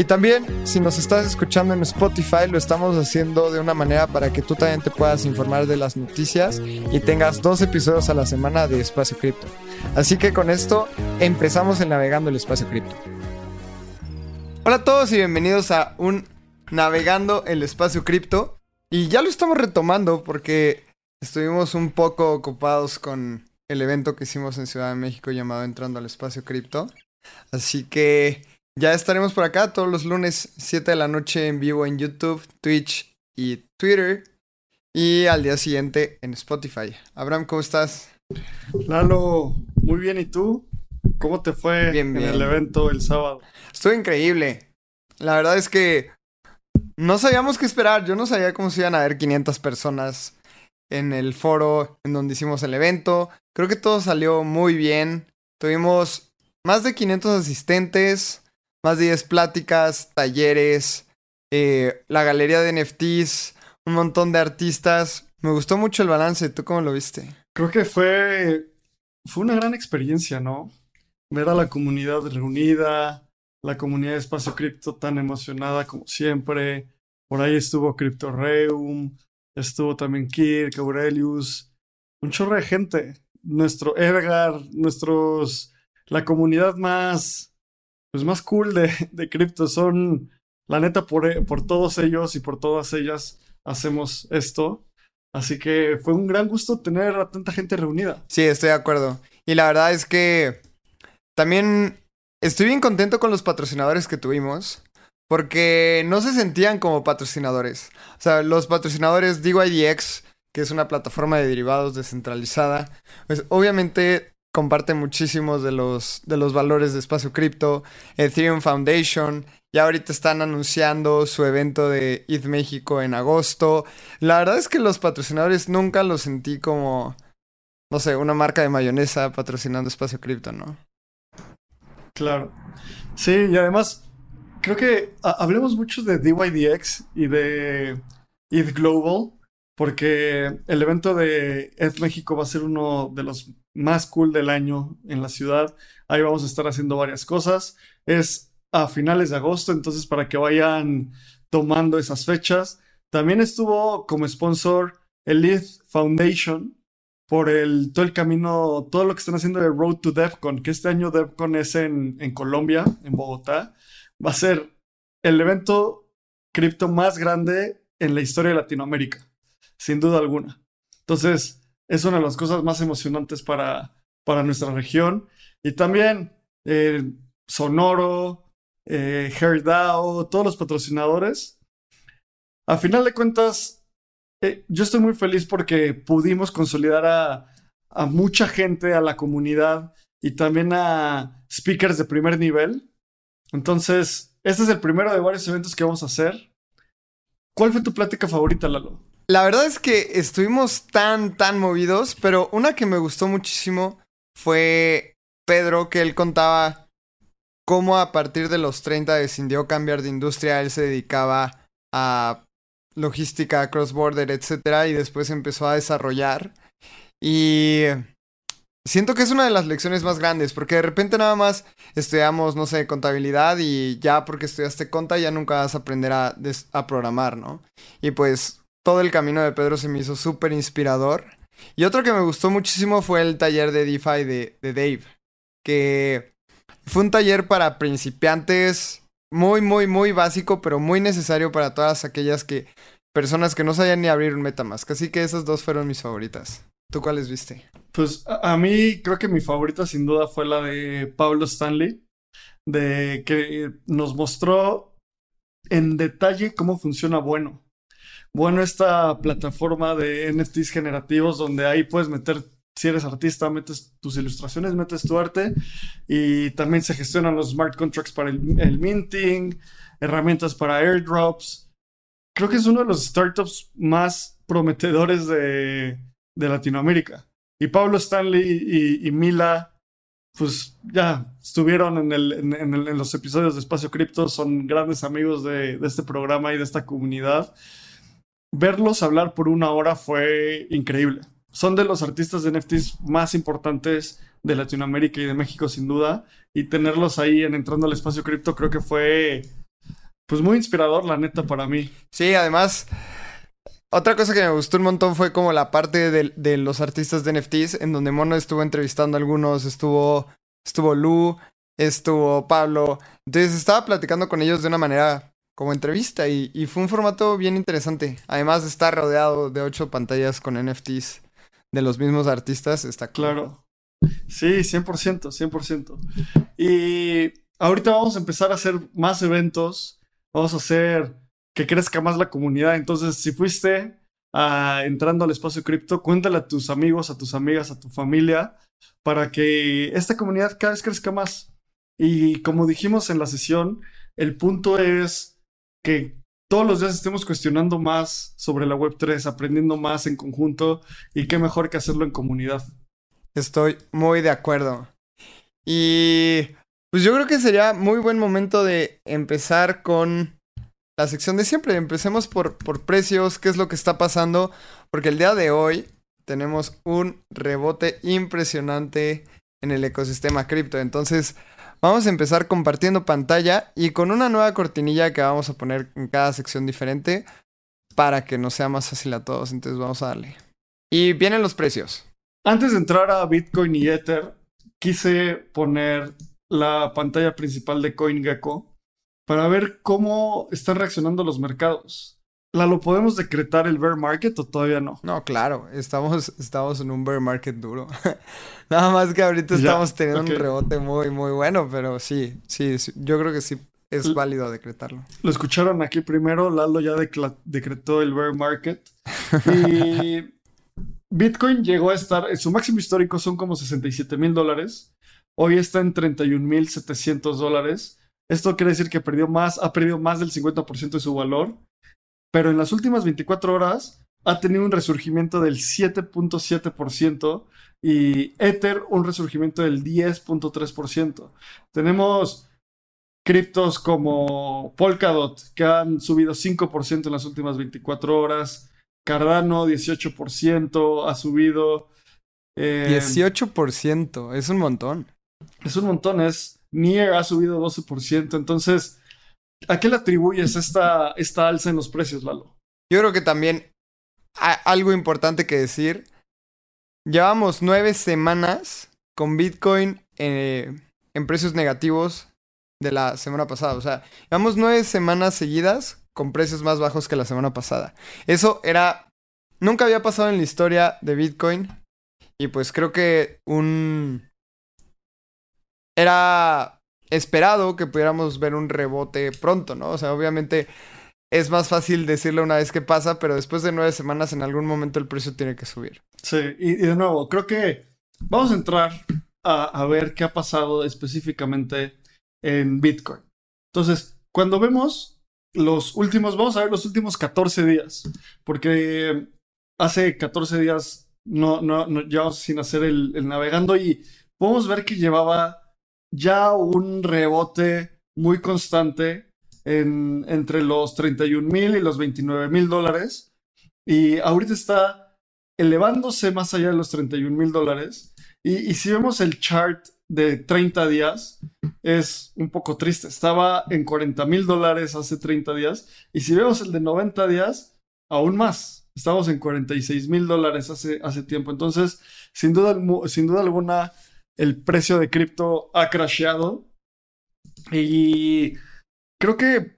Y también, si nos estás escuchando en Spotify, lo estamos haciendo de una manera para que tú también te puedas informar de las noticias y tengas dos episodios a la semana de Espacio Cripto. Así que con esto empezamos en Navegando el Espacio Cripto. Hola a todos y bienvenidos a un Navegando el Espacio Cripto. Y ya lo estamos retomando porque Estuvimos un poco ocupados con el evento que hicimos en Ciudad de México llamado Entrando al Espacio Cripto. Así que ya estaremos por acá todos los lunes 7 de la noche en vivo en YouTube, Twitch y Twitter. Y al día siguiente en Spotify. Abraham, ¿cómo estás? Lalo, muy bien. ¿Y tú? ¿Cómo te fue en el evento el sábado? Estuvo increíble. La verdad es que no sabíamos qué esperar. Yo no sabía cómo se iban a ver 500 personas en el foro en donde hicimos el evento. Creo que todo salió muy bien. Tuvimos más de 500 asistentes, más de 10 pláticas, talleres, eh, la galería de NFTs, un montón de artistas. Me gustó mucho el balance. ¿Tú cómo lo viste? Creo que fue, fue una gran experiencia, ¿no? Ver a la comunidad reunida, la comunidad de Espacio Cripto tan emocionada como siempre. Por ahí estuvo CryptoReum, Estuvo también Kirk, Aurelius, un chorro de gente. Nuestro Edgar, nuestros. La comunidad más. Pues más cool de, de cripto. Son. La neta, por, por todos ellos y por todas ellas hacemos esto. Así que fue un gran gusto tener a tanta gente reunida. Sí, estoy de acuerdo. Y la verdad es que también estoy bien contento con los patrocinadores que tuvimos. Porque no se sentían como patrocinadores. O sea, los patrocinadores DYDX, que es una plataforma de derivados descentralizada, pues obviamente comparte muchísimos de los, de los valores de espacio cripto. Ethereum Foundation, ya ahorita están anunciando su evento de ETH México en agosto. La verdad es que los patrocinadores nunca los sentí como, no sé, una marca de mayonesa patrocinando espacio cripto, ¿no? Claro. Sí, y además creo que hablemos mucho de DYDX y de ETH Global, porque el evento de ETH México va a ser uno de los más cool del año en la ciudad. Ahí vamos a estar haciendo varias cosas. Es a finales de agosto, entonces para que vayan tomando esas fechas. También estuvo como sponsor el ETH Foundation por el, todo el camino, todo lo que están haciendo de Road to DevCon, que este año DevCon es en, en Colombia, en Bogotá va a ser el evento cripto más grande en la historia de Latinoamérica, sin duda alguna. Entonces, es una de las cosas más emocionantes para, para nuestra región. Y también eh, Sonoro, eh, todos los patrocinadores. A final de cuentas, eh, yo estoy muy feliz porque pudimos consolidar a, a mucha gente, a la comunidad y también a speakers de primer nivel entonces, este es el primero de varios eventos que vamos a hacer. ¿Cuál fue tu plática favorita, Lalo? La verdad es que estuvimos tan, tan movidos, pero una que me gustó muchísimo fue Pedro, que él contaba cómo a partir de los 30 decidió cambiar de industria, él se dedicaba a logística, cross-border, etcétera, y después empezó a desarrollar. Y Siento que es una de las lecciones más grandes, porque de repente nada más estudiamos, no sé, contabilidad y ya porque estudiaste conta ya nunca vas a aprender a, a programar, ¿no? Y pues todo el camino de Pedro se me hizo súper inspirador. Y otro que me gustó muchísimo fue el taller de DeFi de, Dave, que fue un taller para principiantes muy, muy, muy básico, pero muy necesario para todas aquellas que personas que no sabían ni abrir un MetaMask. Así que esas dos fueron mis favoritas. ¿Tú cuáles viste? Pues a, mí creo que mi favorita sin duda fue la de Pablo Stanley, de que nos mostró en detalle cómo funciona Bueno. Bueno, esta plataforma de NFTs generativos donde ahí puedes meter, si eres artista, metes tus ilustraciones, metes tu arte y también se gestionan los smart contracts para el, minting, herramientas para airdrops. Creo que es uno de los startups más prometedores de, Latinoamérica. Y Pablo Stanley y, Mila, pues ya estuvieron en, los episodios de Espacio Cripto, son grandes amigos de este programa y de esta comunidad. Verlos hablar por una hora fue increíble. Son de los artistas de NFTs más importantes de Latinoamérica y de México, sin duda. Y tenerlos ahí en entrando al espacio cripto creo que fue pues muy inspirador, la neta, para mí. Sí, además, otra cosa que me gustó un montón fue como la parte de, los artistas de NFTs, en donde Mono estuvo entrevistando a algunos, estuvo, estuvo Lu, estuvo Pablo. Entonces estaba platicando con ellos de una manera como entrevista y, fue un formato bien interesante. Además de estar rodeado de ocho pantallas con NFTs de los mismos artistas, está claro. Sí, 100%, 100%. Y ahorita vamos a empezar a hacer más eventos vamos a hacer que crezca más la comunidad. Entonces, si fuiste ah, entrando al espacio cripto, cuéntale a tus amigos, a tus amigas, a tu familia, para que esta comunidad cada vez crezca más. Y como dijimos en la sesión, el punto es que todos los días estemos cuestionando más sobre la Web3, aprendiendo más en conjunto y qué mejor que hacerlo en comunidad. Estoy muy de acuerdo. Y pues yo creo que sería muy buen momento de empezar con la sección de siempre. Empecemos por, por precios, qué es lo que está pasando, porque el día de hoy tenemos un rebote impresionante en el ecosistema cripto. Entonces, vamos a empezar compartiendo pantalla y con una nueva cortinilla que vamos a poner en cada sección diferente para que nos sea más fácil a todos. Entonces, vamos a darle. Y vienen los precios. Antes de entrar a Bitcoin y Ether, quise poner la pantalla principal de CoinGecko para ver cómo están reaccionando los mercados. ¿La lo podemos decretar el bear market o todavía no? No, claro, estamos, estamos en un bear market duro. Nada más que ahorita estamos teniendo un rebote muy, muy bueno, pero sí, sí, yo creo que sí es válido decretarlo. Lo escucharon aquí primero, Lalo ya decretó el bear market. Y Bitcoin llegó a estar, en su máximo histórico son como 67 mil dólares. Hoy está en 31.700 dólares. Esto quiere decir que perdió más, ha perdido más del 50% de su valor. Pero en las últimas 24 horas ha tenido un resurgimiento del 7.7% y Ether un resurgimiento del 10.3%. Tenemos criptos como Polkadot que han subido 5% en las últimas 24 horas. Cardano 18% ha subido. 18%, eh, es un montón. Es un montón, es Nier ha subido 12%, entonces, ¿a qué le atribuyes esta, esta alza en los precios, Lalo? Yo creo que también algo importante que decir, llevamos nueve semanas con Bitcoin eh, en precios negativos de la semana pasada, o sea, llevamos nueve semanas seguidas con precios más bajos que la semana pasada. Eso era, nunca había pasado en la historia de Bitcoin y pues creo que un era esperado que pudiéramos ver un rebote pronto, ¿no? O sea, obviamente es más fácil decirlo una vez que pasa, pero después de nueve semanas en algún momento el precio tiene que subir. Sí, y, de nuevo, creo que vamos a entrar a, a, ver qué ha pasado específicamente en Bitcoin. Entonces, cuando vemos los últimos, vamos a ver los últimos 14 días, porque hace 14 días no, no, no llevamos sin hacer el, el navegando y podemos ver que llevaba ya un rebote muy constante en, entre los 31 mil y los 29 mil dólares. Y ahorita está elevándose más allá de los 31 mil dólares. Y, si vemos el chart de 30 días, es un poco triste. Estaba en 40 mil dólares hace 30 días. Y si vemos el de 90 días, aún más. Estamos en 46 mil dólares hace, hace tiempo. Entonces, sin duda, sin duda alguna, el precio de cripto ha crasheado. Y creo que,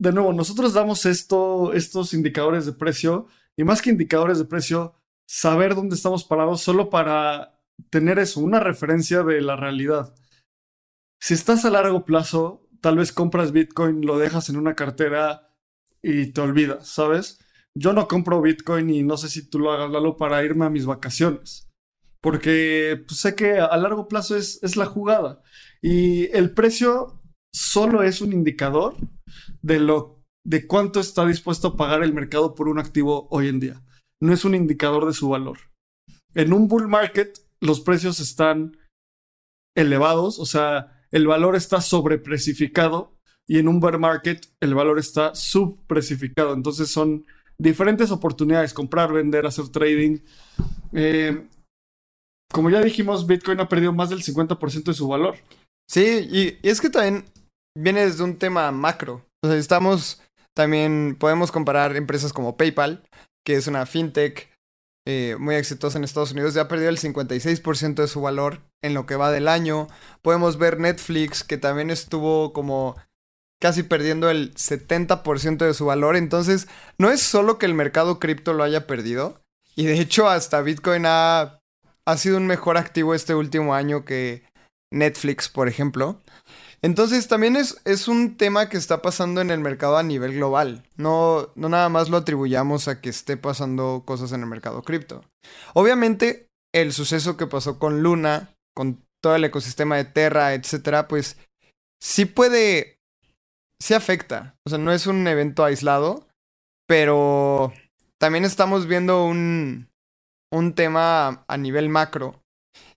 de nuevo, nosotros damos esto, estos indicadores de precio, y más que indicadores de precio, saber dónde estamos parados solo para tener eso, una referencia de la realidad. Si estás a largo plazo, tal vez compras Bitcoin, lo dejas en una cartera y te olvidas, ¿sabes? Yo no compro Bitcoin y no sé si tú lo hagas, Lalo, para irme a mis vacaciones porque pues, sé que a largo plazo es, es la jugada. Y el precio solo es un indicador de lo de cuánto está dispuesto a pagar el mercado por un activo hoy en día. No es un indicador de su valor. en un bull market los precios están elevados, o sea, el valor está sobreprecificado y en un bear market el valor está subprecificado. Entonces son diferentes oportunidades, comprar, vender, hacer trading. Eh, como ya dijimos, Bitcoin ha perdido más del 50% de su valor. Sí, y, es que también viene desde un tema macro. O sea, estamos también, podemos comparar empresas como PayPal, que es una fintech eh, muy exitosa en Estados Unidos, ya ha perdido el 56% de su valor en lo que va del año. Podemos ver Netflix, que también estuvo como casi perdiendo el 70% de su valor. Entonces, no es solo que el mercado cripto lo haya perdido. Y de hecho, hasta Bitcoin ha, ha sido un mejor activo este último año que Netflix, por ejemplo. Entonces también es, es, un tema que está pasando en el mercado a nivel global. No, no nada más lo atribuyamos a que esté pasando cosas en el mercado cripto. Obviamente, el suceso que pasó con Luna, con todo el ecosistema de Terra, etcétera, pues sí puede. sí afecta. O sea, no es un evento aislado. Pero también estamos viendo un, un tema a nivel macro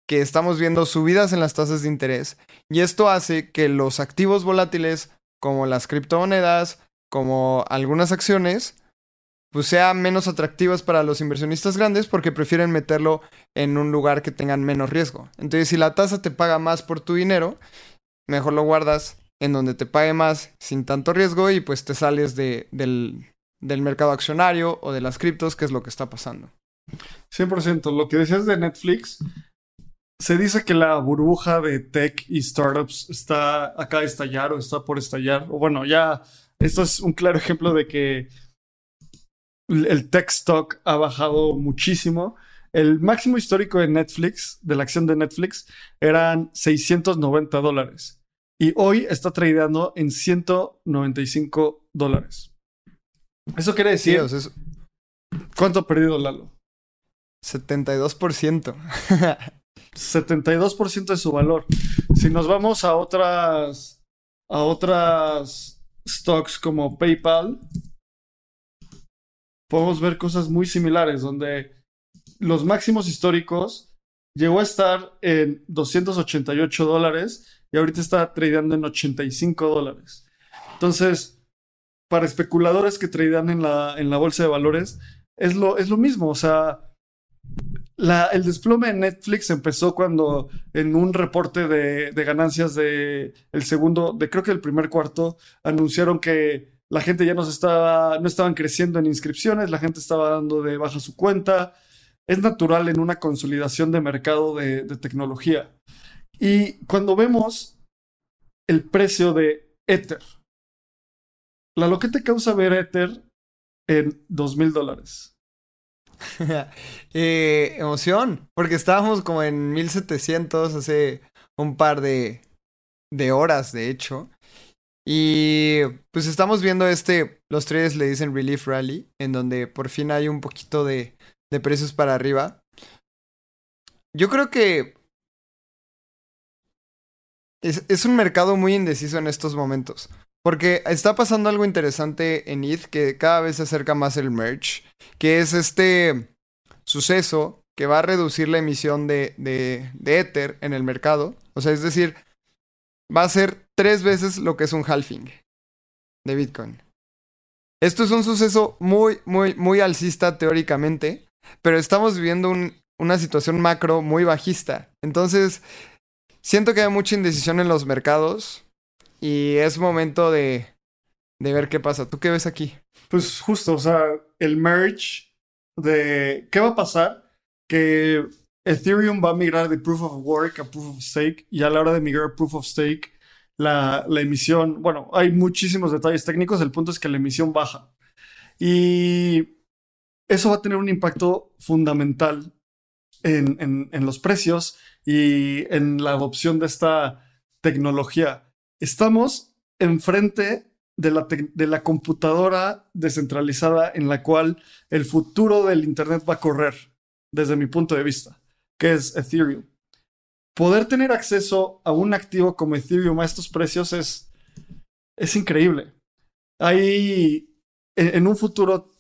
que estamos viendo subidas en las tasas de interés y esto hace que los activos volátiles como las criptomonedas, como algunas acciones, pues sean menos atractivas para los inversionistas grandes porque prefieren meterlo en un lugar que tengan menos riesgo. Entonces, si la tasa te paga más por tu dinero, mejor lo guardas en donde te pague más sin tanto riesgo y pues te sales de, del, del mercado accionario o de las criptos, que es lo que está pasando. 100%. Lo que decías de Netflix, se dice que la burbuja de tech y startups está acá a estallar o está por estallar. O bueno, ya esto es un claro ejemplo de que el tech stock ha bajado muchísimo. El máximo histórico de Netflix, de la acción de Netflix, eran 690 dólares. Y hoy está tradeando en 195 dólares. Eso quiere decir... ¿Cuánto ha perdido Lalo? 72%. 72% de su valor. Si nos vamos a otras a otras stocks como PayPal, podemos ver cosas muy similares donde los máximos históricos llegó a estar en 288 dólares y ahorita está tradeando en 85 dólares. Entonces, para especuladores que tradean en la, en la bolsa de valores, es lo, es lo mismo. O sea, el desplome de Netflix empezó cuando en un reporte de, ganancias de el segundo, de creo que el primer cuarto, anunciaron que la gente ya no estaba, no estaban creciendo en inscripciones, la gente estaba dando de baja su cuenta. Es natural en una consolidación de mercado de, de tecnología. Y cuando vemos el precio de Ether, la lo que te causa ver Ether en dos mil dólares. eh, emoción, porque estábamos como en 1700 hace un par de, de horas, de hecho. Y pues estamos viendo este, los traders le dicen Relief Rally, en donde por fin hay un poquito de, de precios para arriba. Yo creo que es, es, un mercado muy indeciso en estos momentos. Porque está pasando algo interesante en ETH que cada vez se acerca más el merge, que es este suceso que va a reducir la emisión de, Ether en el mercado. O sea, es decir, va a ser tres veces lo que es un halving de Bitcoin. Esto es un suceso muy, muy, muy alcista teóricamente, pero estamos viviendo un, una situación macro muy bajista. Entonces, siento que hay mucha indecisión en los mercados y es momento de, de ver qué pasa. ¿Tú qué ves aquí? Pues justo, o sea, el merge de qué va a pasar, que Ethereum va a migrar de Proof of Work a Proof of Stake y a la hora de migrar a Proof of Stake, la, la emisión, bueno, hay muchísimos detalles técnicos, el punto es que la emisión baja. Y eso va a tener un impacto fundamental en, en, en los precios y en la adopción de esta tecnología estamos enfrente de la, computadora descentralizada en la cual el futuro del Internet va a correr, desde mi punto de vista, que es Ethereum. Poder tener acceso a un activo como Ethereum a estos precios es, es increíble. Hay, en, un futuro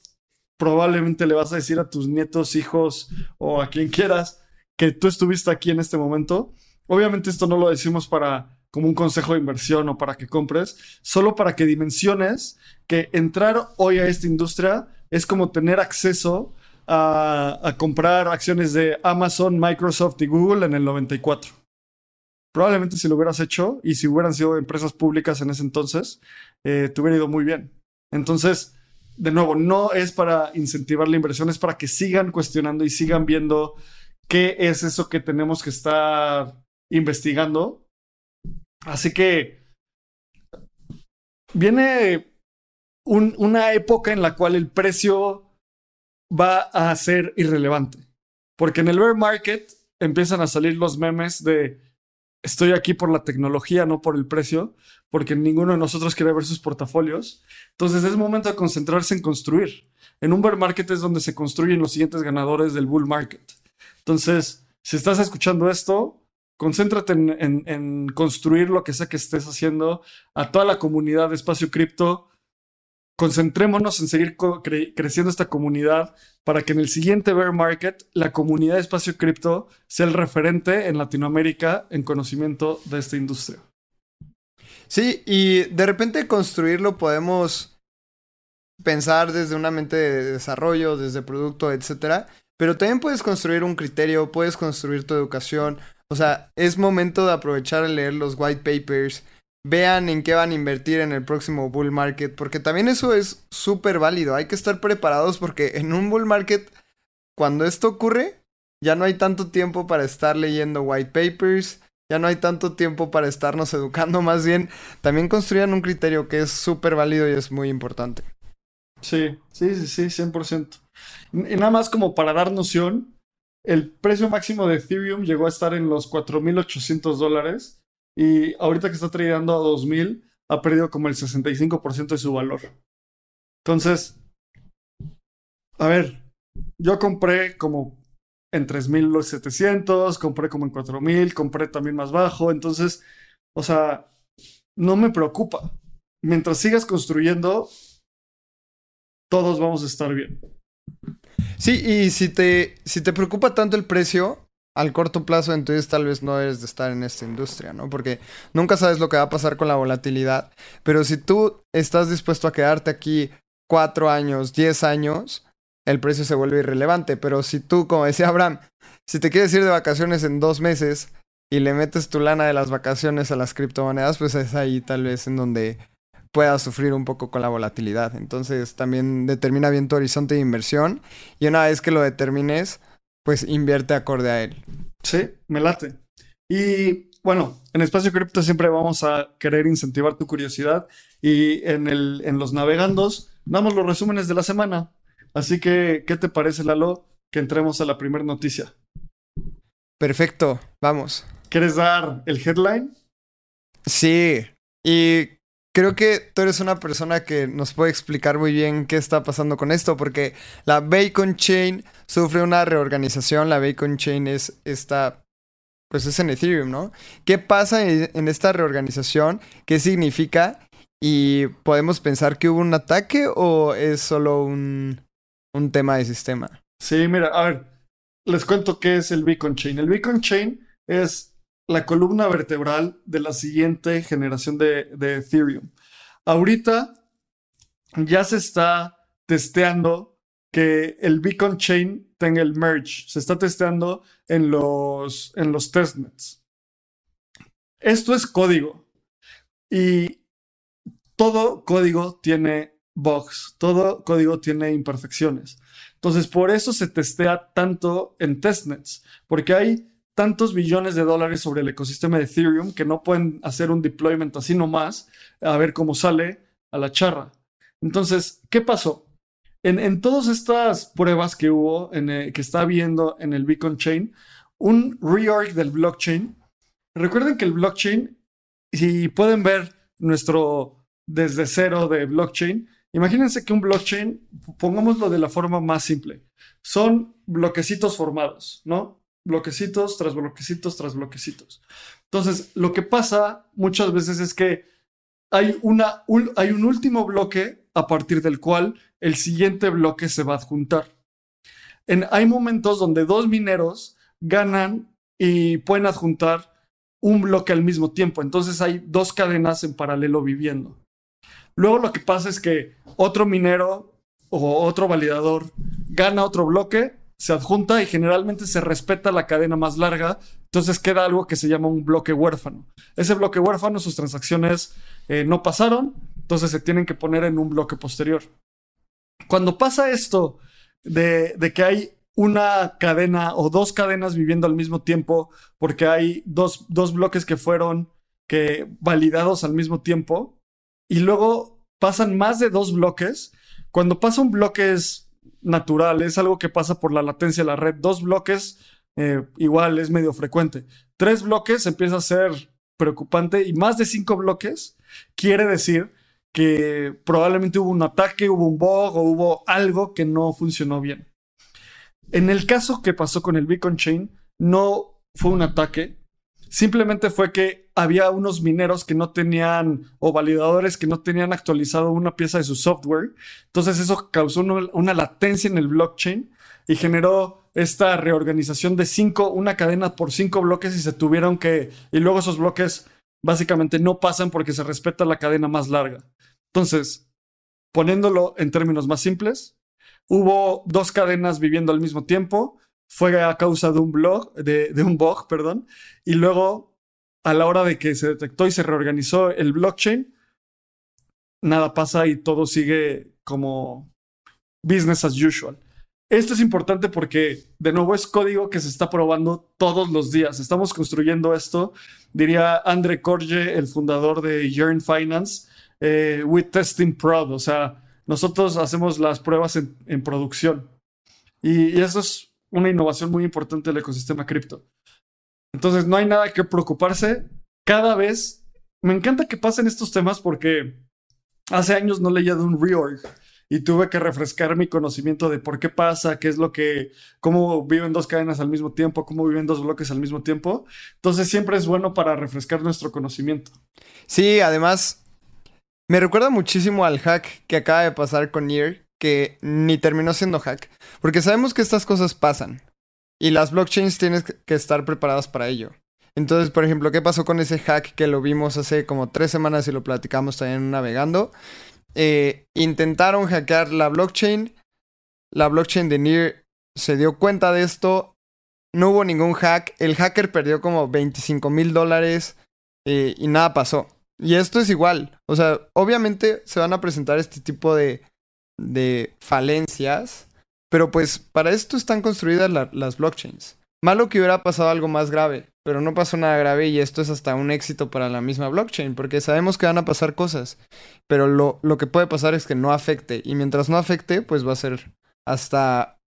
probablemente le vas a decir a tus nietos, hijos o a quien quieras que tú estuviste aquí en este momento. Obviamente esto no lo decimos para como un consejo de inversión o para que compres, solo para que dimensiones que entrar hoy a esta industria es como tener acceso a, comprar acciones de Amazon, Microsoft y Google en el 94 probablemente si lo hubieras hecho y si hubieran sido empresas públicas en ese entonces, eh, te hubiera ido muy bien. Entonces, de nuevo, no es para incentivar la inversión, es para que sigan cuestionando y sigan viendo qué es eso que tenemos que estar investigando. Así que viene una época en la cual el precio va a ser irrelevante. Porque en el bear market empiezan a salir los memes de estoy aquí por la tecnología, no por el precio, porque ninguno de nosotros quiere ver sus portafolios. Entonces es momento de concentrarse en construir. En un bear market es donde se construyen los siguientes ganadores del bull market. Entonces, si estás escuchando esto, concéntrate en, construir lo que sea que estés haciendo a toda la comunidad de espacio cripto concentrémonos en seguir creciendo esta comunidad para que en el siguiente bear market la comunidad de espacio cripto sea el referente en Latinoamérica en conocimiento de esta industria. Sí, y de repente construirlo podemos pensar desde una mente de desarrollo, desde producto, etcétera, pero también puedes construir un criterio, puedes construir tu educación. O sea, es momento de aprovechar a leer los white papers, vean en qué van a invertir en el próximo bull market, porque también eso es súper válido. Hay que estar preparados porque en un bull market, cuando esto ocurre, ya no hay tanto tiempo para estar leyendo white papers, ya no hay tanto tiempo para estarnos educando, más bien también construyan un criterio que es súper válido y es muy importante. Sí, sí, sí, sí, 100%. Y nada más como para dar noción, el precio máximo de Ethereum llegó a estar en los 4.800 dólares y ahorita que está tradeando a 2000, ha perdido como el 65% de su valor. Entonces, a ver, yo compré como en 3700, compré como en 4000, compré también más bajo. Entonces, o sea, no me preocupa. Mientras sigas construyendo, todos vamos a estar bien. Sí, y si te, si te preocupa tanto el precio, al corto plazo, entonces tal vez no eres de estar en esta industria, ¿no? Porque nunca sabes lo que va a pasar con la volatilidad. Pero si tú estás dispuesto a quedarte aquí cuatro años, diez años, el precio se vuelve irrelevante. Pero si tú, como decía Abraham, si te quieres ir de vacaciones en dos meses y le metes tu lana de las vacaciones a las criptomonedas, pues es ahí tal vez en donde puedas sufrir un poco con la volatilidad. Entonces también determina bien tu horizonte de inversión y una vez que lo determines, pues invierte acorde a él. Sí, me late. Y bueno, en Espacio Cripto siempre vamos a querer incentivar tu curiosidad y en, el, en los navegandos damos los resúmenes de la semana. Así que, ¿qué te parece, Lalo? Que entremos a la primera noticia. Perfecto, vamos. ¿Quieres dar el headline? Sí, y creo que tú eres una persona que nos puede explicar muy bien qué está pasando con esto, porque la Bacon Chain sufre una reorganización. La Bacon Chain es esta, pues es en Ethereum, ¿no? ¿Qué pasa en esta reorganización? ¿Qué significa? ¿Y podemos pensar que hubo un ataque o es solo un, un tema de sistema? Sí, mira, a ver, les cuento qué es el Beacon Chain. El Beacon Chain es la columna vertebral de la siguiente generación de, Ethereum. Ahorita ya se está testeando que el Beacon Chain tenga el merge. Se está testeando en los, en los testnets. Esto es código. Y todo código tiene bugs, todo código tiene imperfecciones. Entonces, por eso se testea tanto en testnets, porque hay tantos billones de dólares sobre el ecosistema de Ethereum que no pueden hacer un deployment así nomás a ver cómo sale a la charra. Entonces, ¿qué pasó? En, todas estas pruebas que hubo, en, eh, que está viendo en el Beacon Chain, un reorg del blockchain. Recuerden que el blockchain, si pueden ver nuestro desde cero de blockchain, imagínense que un blockchain, pongámoslo de la forma más simple, son bloquecitos formados, ¿no? Bloquecitos tras bloquecitos tras bloquecitos. Entonces, lo que pasa muchas veces es que hay, una, hay un último bloque a partir del cual el siguiente bloque se va a adjuntar. En, hay momentos donde dos mineros ganan y pueden adjuntar un bloque al mismo tiempo. Entonces hay dos cadenas en paralelo viviendo. Luego lo que pasa es que otro minero o otro validador gana otro bloque, se adjunta y generalmente se respeta la cadena más larga. Entonces queda algo que se llama un bloque huérfano. Ese bloque huérfano, sus transacciones eh, no pasaron, entonces se tienen que poner en un bloque posterior. Cuando pasa esto de, de que hay una cadena o dos cadenas viviendo al mismo tiempo, porque hay dos, dos bloques que fueron que validados al mismo tiempo, y luego pasan más de dos bloques. Cuando pasa un bloque es natural, es algo que pasa por la latencia de la red. Dos bloques, eh, igual es medio frecuente. Tres bloques empieza a ser preocupante y más de cinco bloques quiere decir que probablemente hubo un ataque, hubo un bug o hubo algo que no funcionó bien. En el caso que pasó con el Beacon Chain, no fue un ataque, simplemente fue que había unos mineros que no tenían o validadores que no tenían actualizado una pieza de su software. Entonces eso causó una, latencia en el blockchain y generó esta reorganización de cinco, una cadena por cinco bloques y se tuvieron que, y luego esos bloques básicamente no pasan porque se respeta la cadena más larga. Entonces, poniéndolo en términos más simples, Hubo dos cadenas viviendo al mismo tiempo. Fue a causa de un blog, de, un bug, perdón. Y luego, a la hora de que se detectó y se reorganizó el blockchain, nada pasa y todo sigue como business as usual. Esto es importante porque, de nuevo, es código que se está probando todos los días. Estamos construyendo esto, diría Andre Korje, el fundador de Yearn Finance, eh, with testing prod. O sea, nosotros hacemos las pruebas en, producción. Y, eso es una innovación muy importante del ecosistema cripto. Entonces, no hay nada que preocuparse. Cada vez, me encanta que pasen estos temas porque hace años no leía de un reorg y tuve que refrescar mi conocimiento de por qué pasa, qué es lo que, cómo viven dos cadenas al mismo tiempo, cómo viven dos bloques al mismo tiempo. Entonces siempre es bueno para refrescar nuestro conocimiento. Sí, además me recuerda muchísimo al hack que acaba de pasar con Nier, que ni terminó siendo hack, porque sabemos que estas cosas pasan y las blockchains tienen que estar preparadas para ello. Entonces, por ejemplo, ¿qué pasó con ese hack que lo vimos hace como tres semanas y lo platicamos también navegando? Eh, intentaron hackear la blockchain, la blockchain de Nier se dio cuenta de esto, no hubo ningún hack, el hacker perdió como 25 mil dólares eh, y nada pasó. Y esto es igual. O sea, obviamente se van a presentar este tipo de, de falencias, pero pues para esto están construidas las blockchains. Malo que hubiera pasado algo más grave, pero no pasó nada grave y esto es hasta un éxito para la misma blockchain, porque sabemos que van a pasar cosas, pero lo, lo que puede pasar es que no afecte, y mientras no afecte, pues va a ser hasta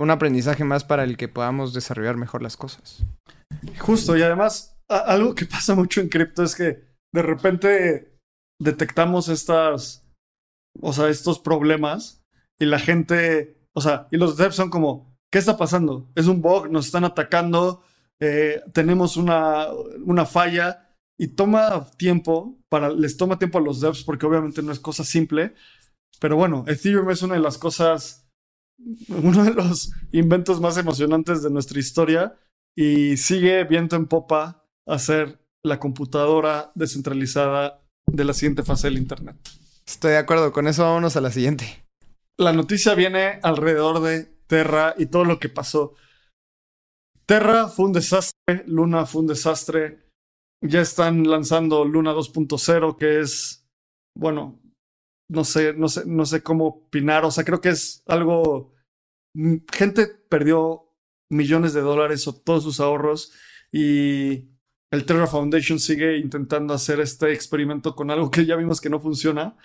un aprendizaje más para el que podamos desarrollar mejor las cosas. Justo, y además, algo que pasa mucho en cripto es que de repente detectamos estas, o sea, estos problemas y la gente, o sea, y los devs son como, ¿qué está pasando? Es un bug, nos están atacando, eh, tenemos una, una falla y toma tiempo, para, les toma tiempo a los devs porque obviamente no es cosa simple, pero bueno, Ethereum es una de las cosas, uno de los inventos más emocionantes de nuestra historia y sigue viento en popa a ser la computadora descentralizada de la siguiente fase del Internet. Estoy de acuerdo, con eso vámonos a la siguiente. La noticia viene alrededor de Terra y todo lo que pasó. Terra fue un desastre, Luna fue un desastre. Ya están lanzando Luna 2.0, que es, bueno, no sé, no sé, no sé cómo opinar. O sea, creo que es algo. Gente perdió millones de dólares o todos sus ahorros y el Terra Foundation sigue intentando hacer este experimento con algo que ya vimos que no funciona.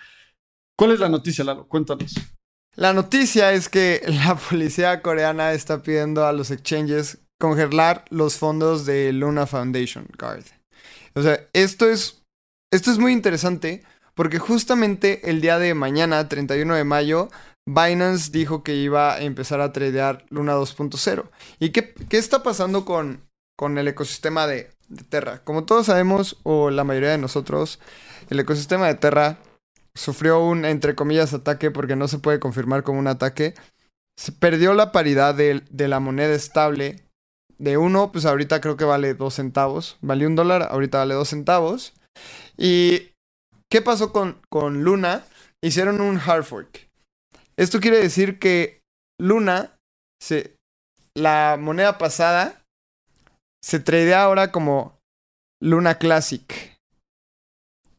¿Cuál es la noticia, Lalo? Cuéntanos. La noticia es que la policía coreana está pidiendo a los exchanges congelar los fondos de Luna Foundation Guard. O sea, esto es, esto es muy interesante porque justamente el día de mañana, 31 de mayo, Binance dijo que iba a empezar a tradear Luna 2.0. ¿Y qué, qué, está pasando con, con el ecosistema de, de Terra. Como todos sabemos, o la mayoría de nosotros, el ecosistema de Terra sufrió un, entre comillas, ataque porque no se puede confirmar como un ataque. Se perdió la paridad de, de la moneda estable. De uno, pues ahorita creo que vale dos centavos. Vale un dólar, ahorita vale dos centavos. ¿Y qué pasó con, con Luna? Hicieron un hard fork. Esto quiere decir que Luna, se, la moneda pasada, se tradea ahora como Luna Classic.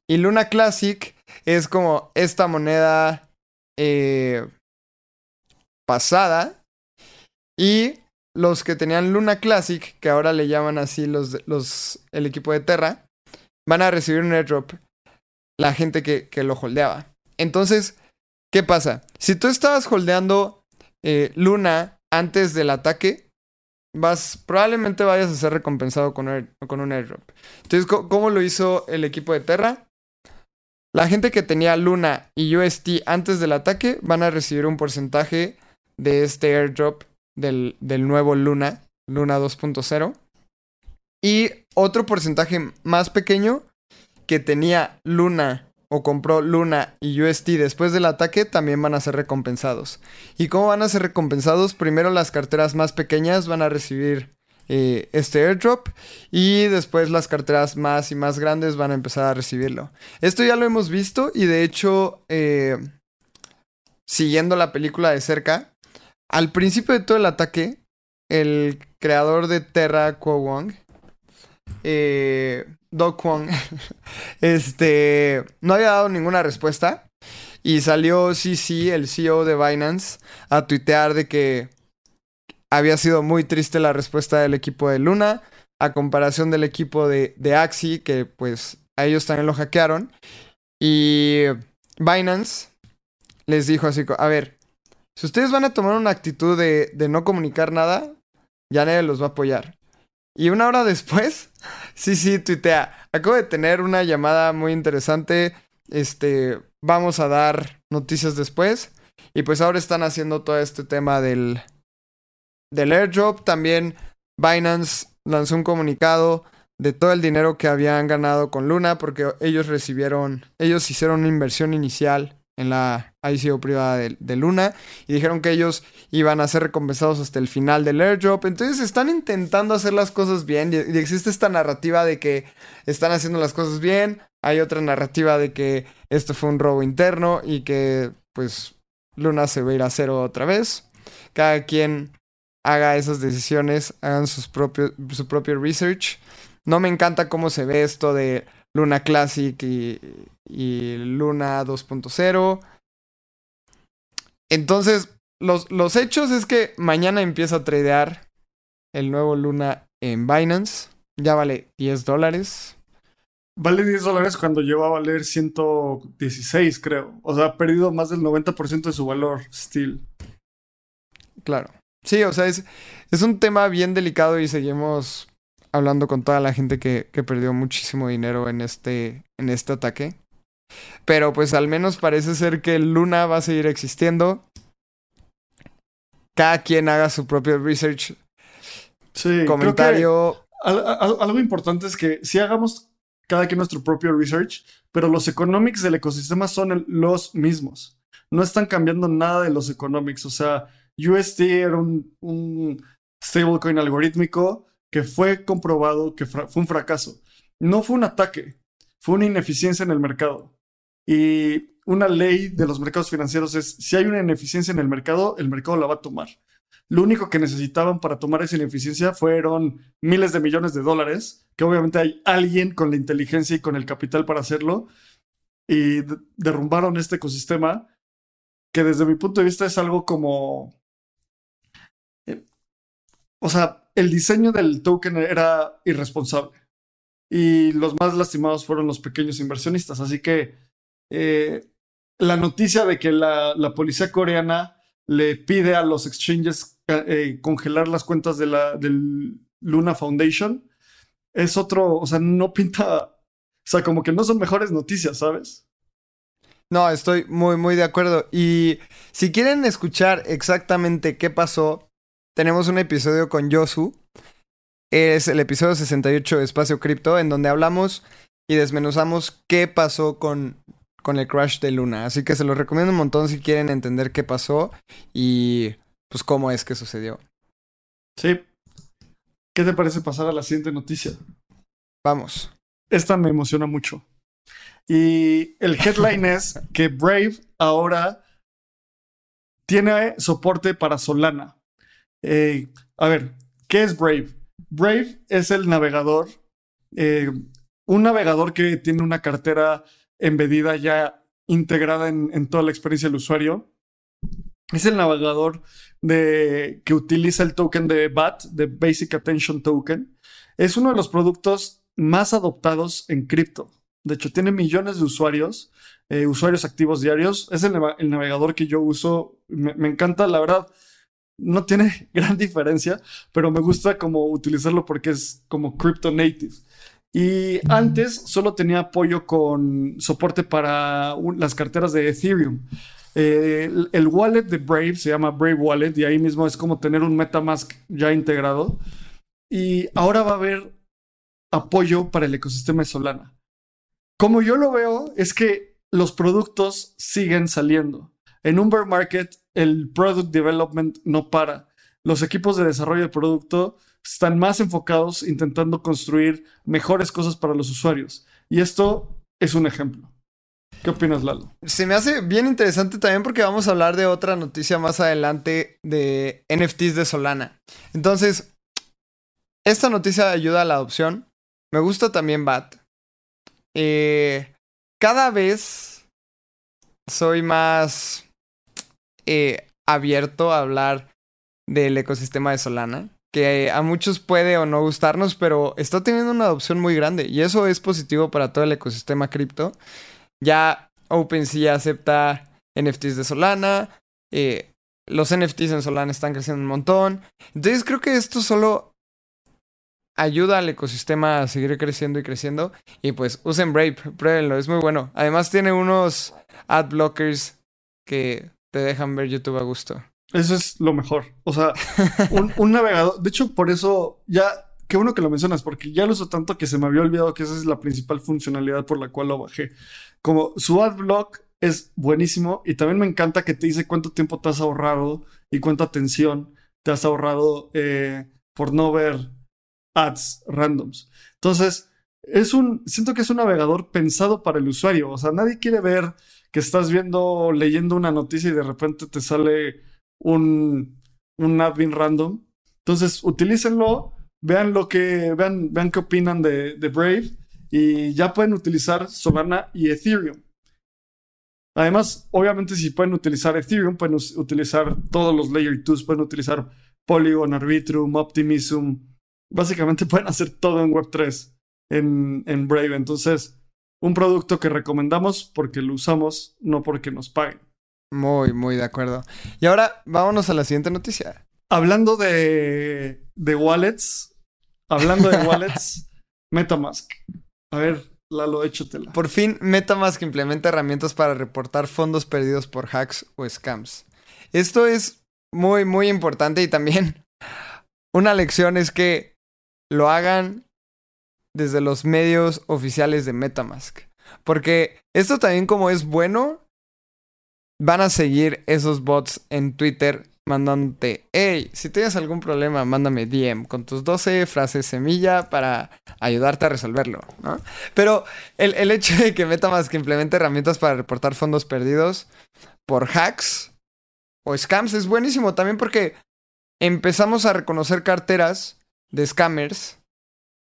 Y Luna Classic es como esta moneda eh, pasada. Y los que tenían Luna Classic, que ahora le llaman así los, los, el equipo de Terra, van a recibir un airdrop la gente que, que lo holdeaba. Entonces, ¿qué pasa? Si tú estabas holdeando eh, Luna antes del ataque, vas, probablemente vayas a ser recompensado con, con un airdrop. Entonces, ¿cómo lo hizo el equipo de Terra? La gente que tenía Luna y UST antes del ataque van a recibir un porcentaje de este airdrop del, del nuevo Luna, Luna 2.0. Y otro porcentaje más pequeño que tenía Luna o compró Luna y UST después del ataque también van a ser recompensados. ¿Y cómo van a ser recompensados? Primero las carteras más pequeñas van a recibir eh, este airdrop y después las carteras más y más grandes van a empezar a recibirlo. Esto ya lo hemos visto y de hecho, eh, siguiendo la película de cerca, al principio de todo el ataque, el creador de Terra, Kuo Wong, eh, Doc Kwon, este, no había dado ninguna respuesta. Y salió CC, el CEO de Binance, a tuitear de que había sido muy triste la respuesta del equipo de Luna, a comparación del equipo de, de Axie, que pues a ellos también lo hackearon. Y Binance les dijo así, a ver, si ustedes van a tomar una actitud de, de no comunicar nada, ya nadie los va a apoyar. Y una hora después, sí, sí, tuitea. Acabo de tener una llamada muy interesante. Este, vamos a dar noticias después. Y pues ahora están haciendo todo este tema del, del airdrop. También Binance lanzó un comunicado de todo el dinero que habían ganado con Luna porque ellos recibieron, ellos hicieron una inversión inicial en la ICO privada de, Luna y dijeron que ellos iban a ser recompensados hasta el final del airdrop. Entonces están intentando hacer las cosas bien y, existe esta narrativa de que están haciendo las cosas bien. Hay otra narrativa de que esto fue un robo interno y que pues Luna se va a ir a cero otra vez. Cada quien haga esas decisiones, hagan sus propios, su propio research. No me encanta cómo se ve esto de Luna Classic y, Luna 2.0. Entonces, los, los, hechos es que mañana empieza a tradear el nuevo Luna en Binance. Ya vale 10 dólares. Vale 10 dólares cuando lleva a valer 116, creo. O sea, ha perdido más del 90% de su valor, still. Claro. Sí, o sea, es, es un tema bien delicado y seguimos hablando con toda la gente que, que perdió muchísimo dinero en este, en este ataque. Pero pues al menos parece ser que Luna va a seguir existiendo. Cada quien haga su propio research. Sí, comentario. algo importante es que si hagamos cada quien nuestro propio research, pero los economics del ecosistema son los mismos. No están cambiando nada de los economics. O sea, USD era un, un stablecoin algorítmico que fue comprobado que fue un fracaso. No fue un ataque, fue una ineficiencia en el mercado. Y una ley de los mercados financieros es, si hay una ineficiencia en el mercado, el mercado la va a tomar. Lo único que necesitaban para tomar esa ineficiencia fueron miles de millones de dólares, que obviamente hay alguien con la inteligencia y con el capital para hacerlo, y derrumbaron este ecosistema, que desde mi punto de vista es algo como... O sea, el diseño del token era irresponsable. Y los más lastimados fueron los pequeños inversionistas. Así que eh, la noticia de que la, policía coreana le pide a los exchanges eh, congelar las cuentas de la, del Luna Foundation es otro, o sea, no pinta, o sea, como que no son mejores noticias, ¿sabes? No, estoy muy, muy de acuerdo. Y si quieren escuchar exactamente qué pasó tenemos un episodio con Yosu. Es el episodio 68 de Espacio Cripto, en donde hablamos y desmenuzamos qué pasó con, con el crash de Luna. Así que se los recomiendo un montón si quieren entender qué pasó y pues cómo es que sucedió. Sí. ¿Qué te parece pasar a la siguiente noticia? Vamos. Esta me emociona mucho. Y el headline es que Brave ahora tiene soporte para Solana. Eh, a ver, ¿qué es Brave? Brave es el navegador, eh, un navegador que tiene una cartera embedida ya integrada en, toda la experiencia del usuario. Es el navegador de, que utiliza el token de BAT, de Basic Attention Token. Es uno de los productos más adoptados en cripto. De hecho, tiene millones de usuarios, eh, usuarios activos diarios. Es el, navegador que yo uso. Me, encanta, la verdad. No tiene gran diferencia, pero me gusta como utilizarlo porque es como crypto native. Y antes solo tenía apoyo con soporte para las carteras de Ethereum. Eh, el, wallet de Brave se llama Brave Wallet y ahí mismo es como tener un MetaMask ya integrado. Y ahora va a haber apoyo para el ecosistema de Solana. Como yo lo veo, es que los productos siguen saliendo. En un bear market, el product development no para. Los equipos de desarrollo de producto están más enfocados intentando construir mejores cosas para los usuarios. Y esto es un ejemplo. ¿Qué opinas, Lalo? Se me hace bien interesante también porque vamos a hablar de otra noticia más adelante de NFTs de Solana. Entonces, esta noticia ayuda a la adopción. Me gusta también BAT. Eh, cada vez soy más abierto a hablar del ecosistema de Solana que a muchos puede o no gustarnos, pero está teniendo una adopción muy grande y eso es positivo para todo el ecosistema cripto. Ya OpenSea acepta NFTs de Solana, eh, los NFTs en Solana están creciendo un montón. Entonces creo que esto solo ayuda al ecosistema a seguir creciendo y creciendo. Y pues usen Brave, pruébenlo, es muy bueno. Además tiene unos ad blockers que te dejan ver YouTube a gusto. Eso es lo mejor. O sea, un, navegador. De hecho, por eso ya. Qué bueno que lo mencionas, porque ya lo uso tanto que se me había olvidado que esa es la principal funcionalidad por la cual lo bajé. Como su adblock es buenísimo y también me encanta que te dice cuánto tiempo te has ahorrado y cuánta atención te has ahorrado eh, por no ver ads randoms. Entonces, es un, siento que es un navegador pensado para el usuario. O sea, nadie quiere ver que estás viendo, leyendo una noticia y de repente te sale un, un admin random. Entonces, utilícenlo, vean lo que, vean, vean qué opinan de, de Brave y ya pueden utilizar Solana y Ethereum. Además, obviamente, si pueden utilizar Ethereum, pueden utilizar todos los Layer 2, pueden utilizar Polygon, Arbitrum, Optimism. Básicamente pueden hacer todo en Web3 en, en Brave. Entonces, un producto que recomendamos porque lo usamos, no porque nos paguen. Muy, muy de acuerdo. Y ahora vámonos a la siguiente noticia. Hablando de, de wallets, hablando de wallets, Metamask. A ver, Lalo, échatela. Por fin, Metamask implementa herramientas para reportar fondos perdidos por hacks o scams. Esto es muy, muy importante y también una lección es que lo hagan desde los medios oficiales de Metamask. Porque esto también como es bueno, van a seguir esos bots en Twitter mandándote, hey, si tienes algún problema, mándame DM con tus 12 frases semilla para ayudarte a resolverlo, ¿no? Pero el, el hecho de que MetaMask implemente herramientas para reportar fondos perdidos por hacks o scams es buenísimo también porque empezamos a reconocer carteras de scammers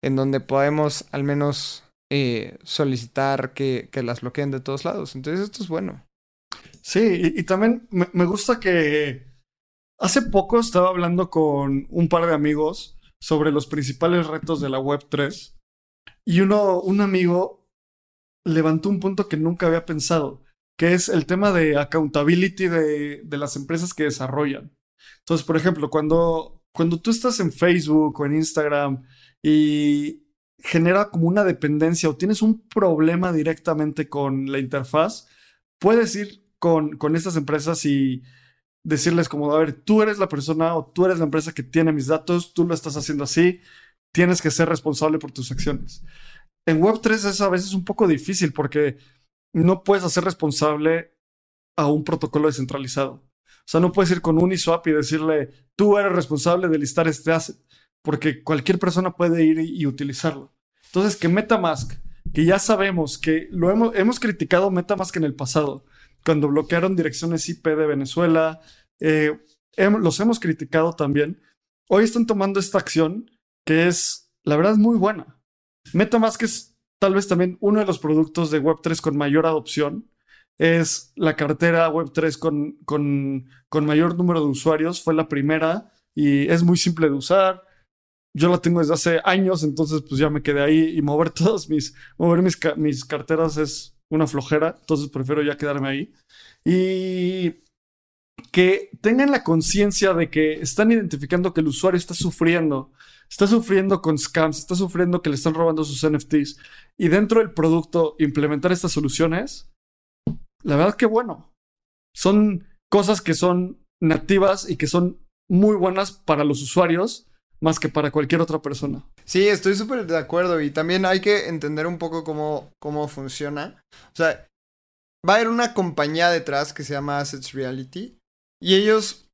en donde podemos al menos eh, solicitar que, que las bloqueen de todos lados. Entonces esto es bueno. Sí, y, también me, gusta que hace poco estaba hablando con un par de amigos sobre los principales retos de la Web3 y uno, un amigo levantó un punto que nunca había pensado, que es el tema de accountability de, de las empresas que desarrollan. Entonces, por ejemplo, cuando, cuando tú estás en Facebook o en Instagram y genera como una dependencia o tienes un problema directamente con la interfaz, puedes ir con, con estas empresas y decirles como, a ver, tú eres la persona o tú eres la empresa que tiene mis datos, tú lo estás haciendo así, tienes que ser responsable por tus acciones. En Web3 es a veces un poco difícil porque no puedes hacer responsable a un protocolo descentralizado. O sea, no puedes ir con Uniswap y decirle, tú eres responsable de listar este asset, porque cualquier persona puede ir y, utilizarlo. Entonces, que MetaMask, que ya sabemos que lo hemos, criticado MetaMask en el pasado, cuando bloquearon direcciones IP de Venezuela, eh, los hemos criticado también. Hoy están tomando esta acción que es, la verdad, muy buena. MetaMask es tal vez también uno de los productos de Web3 con mayor adopción. Es la cartera Web3 con, con, con mayor número de usuarios. Fue la primera y es muy simple de usar. Yo la tengo desde hace años, entonces pues ya me quedé ahí y mover todas mis, mover mis, mis carteras es una flojera, entonces prefiero ya quedarme ahí. Y que tengan la conciencia de que están identificando que el usuario está sufriendo, está sufriendo con scams, está sufriendo que le están robando sus NFTs y dentro del producto implementar estas soluciones, la verdad que bueno, son cosas que son nativas y que son muy buenas para los usuarios más que para cualquier otra persona. Sí, estoy súper de acuerdo y también hay que entender un poco cómo, cómo funciona. O sea, va a haber una compañía detrás que se llama Assets Reality y ellos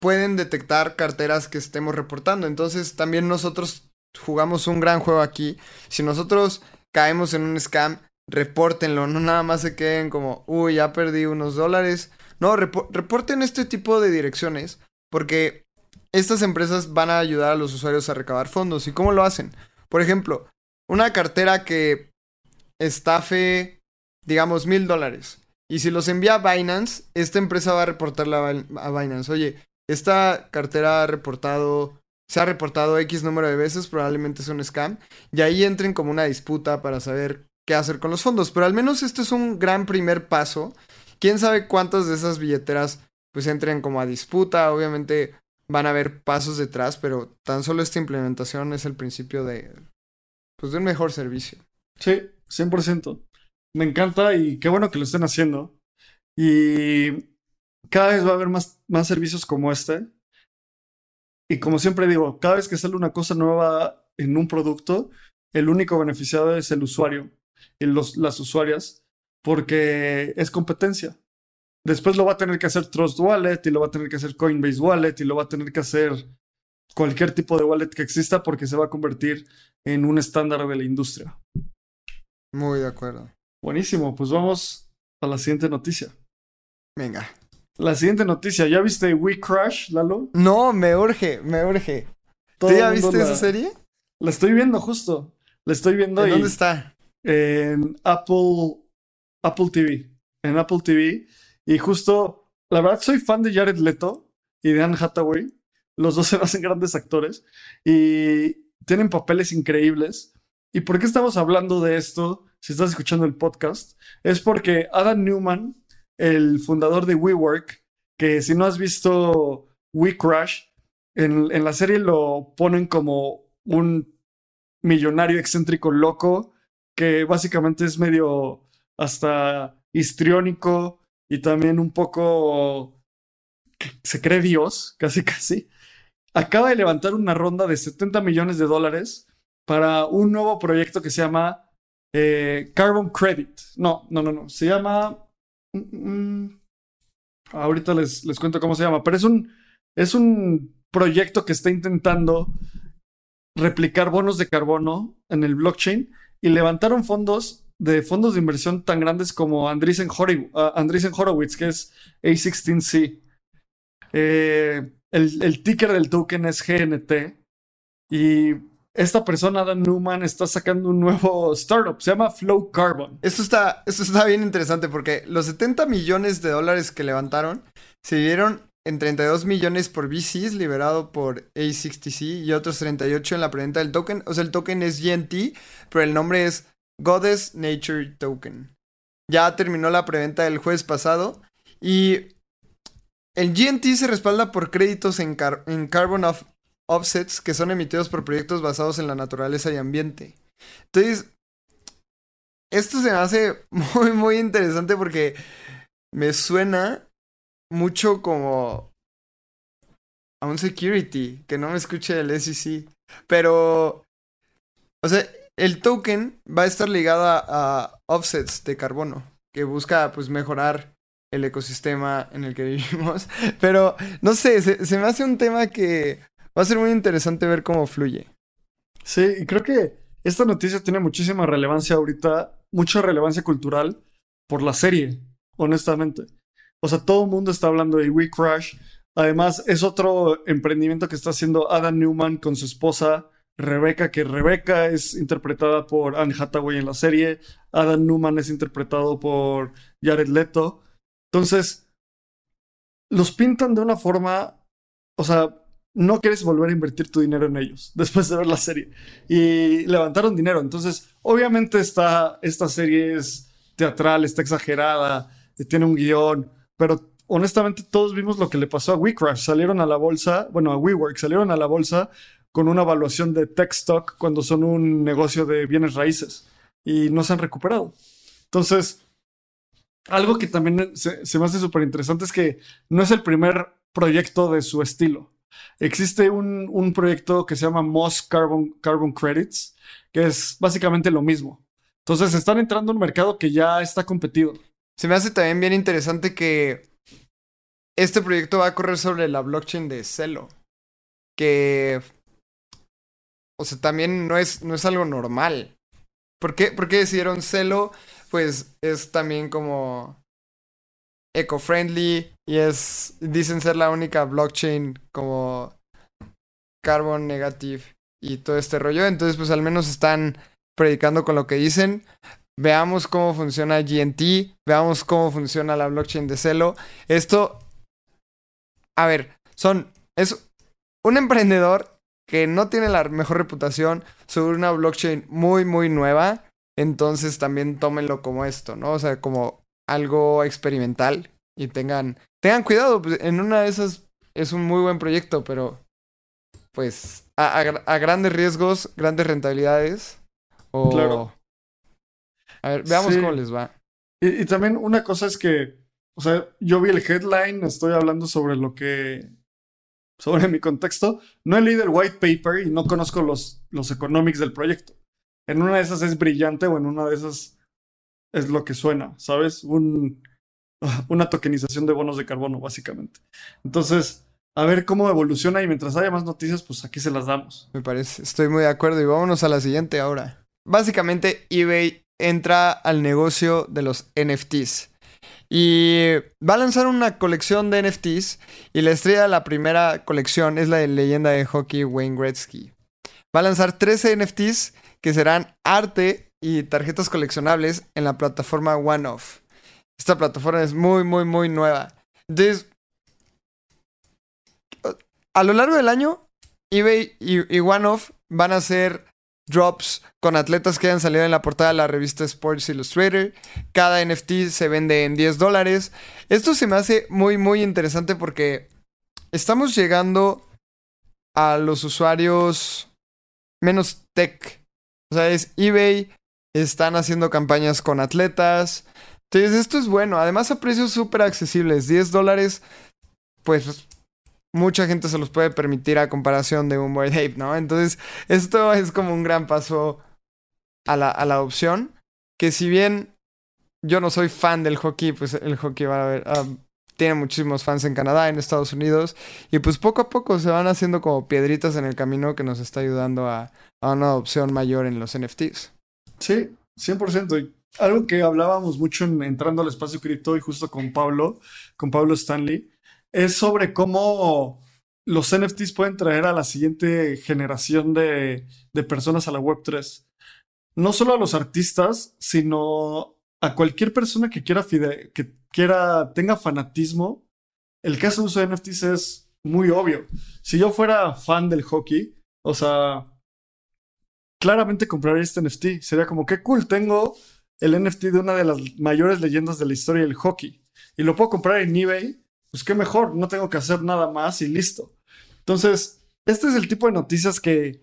pueden detectar carteras que estemos reportando. Entonces también nosotros jugamos un gran juego aquí. Si nosotros caemos en un scam, repórtenlo. No nada más se queden como, uy, ya perdí unos dólares. No, reporten este tipo de direcciones porque estas empresas van a ayudar a los usuarios a recabar fondos. ¿Y cómo lo hacen? Por ejemplo, una cartera que estafe, digamos, mil dólares. Y si los envía a Binance, esta empresa va a reportarla a Binance. Oye, esta cartera ha reportado, se ha reportado X número de veces, probablemente es un scam. Y ahí entren como una disputa para saber qué hacer con los fondos. Pero al menos este es un gran primer paso. Quién sabe cuántas de esas billeteras pues entren como a disputa. Obviamente van a haber pasos detrás, pero tan solo esta implementación es el principio de, pues, de un mejor servicio. Sí, 100% me encanta y qué bueno que lo estén haciendo. Y cada vez va a haber más, más servicios como este. Y como siempre digo, cada vez que sale una cosa nueva en un producto, el único beneficiado es el usuario y los, las usuarias, porque es competencia. Después lo va a tener que hacer Trust Wallet y lo va a tener que hacer Coinbase Wallet y lo va a tener que hacer cualquier tipo de wallet que exista porque se va a convertir en un estándar de la industria. Muy de acuerdo. Buenísimo, pues vamos a la siguiente noticia. Venga. La siguiente noticia, ¿ya viste We Crash, Lalo? No, me urge, me urge. ¿Tú ya viste esa serie? La estoy viendo justo. La estoy viendo. ¿En dónde está? En Apple, Apple TV. En Apple TV. Y justo, la verdad, soy fan de Jared Leto y de Anne Hathaway. Los dos se hacen grandes actores y tienen papeles increíbles. ¿Y por qué estamos hablando de esto? si estás escuchando el podcast, es porque Adam Newman, el fundador de WeWork, que si no has visto WeCrash, en, en la serie lo ponen como un millonario excéntrico loco, que básicamente es medio hasta histriónico y también un poco se cree Dios, casi casi. Acaba de levantar una ronda de 70 millones de dólares para un nuevo proyecto que se llama eh, Carbon Credit. No, no, no, no. Se llama. Mm, mm, ahorita les, les cuento cómo se llama. Pero es un. Es un proyecto que está intentando replicar bonos de carbono en el blockchain y levantaron fondos de fondos de inversión tan grandes como Andreessen, Horowitz, que es A16C. Eh, el, el, ticker del token es GNT. Y esta persona, Dan Newman, está sacando un nuevo startup, se llama Flow Carbon. Esto está, esto está bien interesante porque los 70 millones de dólares que levantaron se dieron en 32 millones por VCs liberado por A60C y otros 38 en la preventa del token. O sea, el token es GNT, pero el nombre es Goddess Nature Token. Ya terminó la preventa del jueves pasado y el GNT se respalda por créditos en, Carbon of offsets que son emitidos por proyectos basados en la naturaleza y ambiente. Entonces, esto se me hace muy, muy interesante porque me suena mucho como a un security, que no me escuche el SEC. Pero, o sea, el token va a estar ligado a, offsets de carbono, que busca pues mejorar el ecosistema en el que vivimos. Pero no sé, se, me hace un tema que va a ser muy interesante ver cómo fluye. Sí, y creo que esta noticia tiene muchísima relevancia ahorita, mucha relevancia cultural por la serie, honestamente. O sea, todo el mundo está hablando de We Crash. Además, es otro emprendimiento que está haciendo Adam Newman con su esposa Rebecca, que Rebecca es interpretada por Anne Hathaway en la serie. Adam Newman es interpretado por Jared Leto. Entonces, los pintan de una forma, o sea, no quieres volver a invertir tu dinero en ellos después de ver la serie. Y levantaron dinero. Entonces, obviamente esta, esta serie es teatral, está exagerada, tiene un guion, pero honestamente todos vimos lo que le pasó a WeCrash. Salieron a la bolsa, bueno, a WeWork, salieron a la bolsa con una evaluación de tech stock cuando son un negocio de bienes raíces y no se han recuperado. Entonces, algo que también se, me hace súper interesante es que no es el primer proyecto de su estilo. Existe un, un, proyecto que se llama Moss Carbon, Carbon Credits, que es básicamente lo mismo. Entonces están entrando a un mercado que ya está competido. Se me hace también bien interesante que este proyecto va a correr sobre la blockchain de Celo. Que. O sea, también no es, no es algo normal. ¿Por qué, ¿Por qué decidieron Celo? Pues es también como eco-friendly y es, dicen ser la única blockchain como carbon negative y todo este rollo. Entonces, pues al menos están predicando con lo que dicen. Veamos cómo funciona GNT, veamos cómo funciona la blockchain de Celo. Esto, a ver, son, es un emprendedor que no tiene la mejor reputación sobre una blockchain muy, muy nueva. Entonces también tómenlo como esto, ¿no? O sea, como algo experimental y tengan, tengan cuidado. Pues, en una de esas es un muy buen proyecto, pero pues a grandes riesgos, grandes rentabilidades. Claro. A ver, veamos cómo les va. Y, también una cosa es que, o sea, yo vi el headline, estoy hablando sobre lo que, sobre mi contexto. No he leído el white paper y no conozco los, los economics del proyecto. En una de esas es brillante o en una de esas es lo que suena, ¿sabes? Un, una tokenización de bonos de carbono, básicamente. Entonces, a ver cómo evoluciona y mientras haya más noticias, pues aquí se las damos. Me parece, estoy muy de acuerdo y vámonos a la siguiente ahora básicamente eBay entra al negocio de los NFTs. Y va a lanzar una colección de NFTs y la estrella de la primera colección es la de leyenda de hockey Wayne Gretzky. Va a lanzar 13 NFTs que serán arte y tarjetas coleccionables en la plataforma OneOff. Esta plataforma es muy, muy, muy nueva. Entonces, a lo largo del año, eBay y, y OneOff van a ser drops con atletas que hayan salido en la portada de la revista Sports Illustrated. Cada NFT se vende en 10 dólares. Esto se me hace muy, muy interesante porque estamos llegando a los usuarios menos tech. O sea, es eBay, están haciendo campañas con atletas. Entonces, esto es bueno. Además, a precios súper accesibles. 10 dólares, pues mucha gente se los puede permitir a comparación de un Bored Ape, ¿no? Entonces, esto es como un gran paso a la, a la opción. Que si bien yo no soy fan del hockey, pues el hockey va a ver. Ah, tiene muchísimos fans en Canadá, en Estados Unidos. Y pues poco a poco se van haciendo como piedritas en el camino que nos está ayudando a, a una adopción mayor en los NFTs. Sí, 100%. Y algo que hablábamos mucho en, entrando al espacio cripto y justo con Pablo, con Pablo Stanley, es sobre cómo los NFTs pueden traer a la siguiente generación de, personas a la Web3. No solo a los artistas, sino a cualquier persona que quiera, que quiera, tenga fanatismo. El caso de uso de NFTs es muy obvio. Si yo fuera fan del hockey, o sea, claramente compraría este NFT. Sería como, qué cool, tengo el NFT de una de las mayores leyendas de la historia del hockey. Y lo puedo comprar en eBay pues qué mejor, no tengo que hacer nada más y listo. Entonces, este es el tipo de noticias que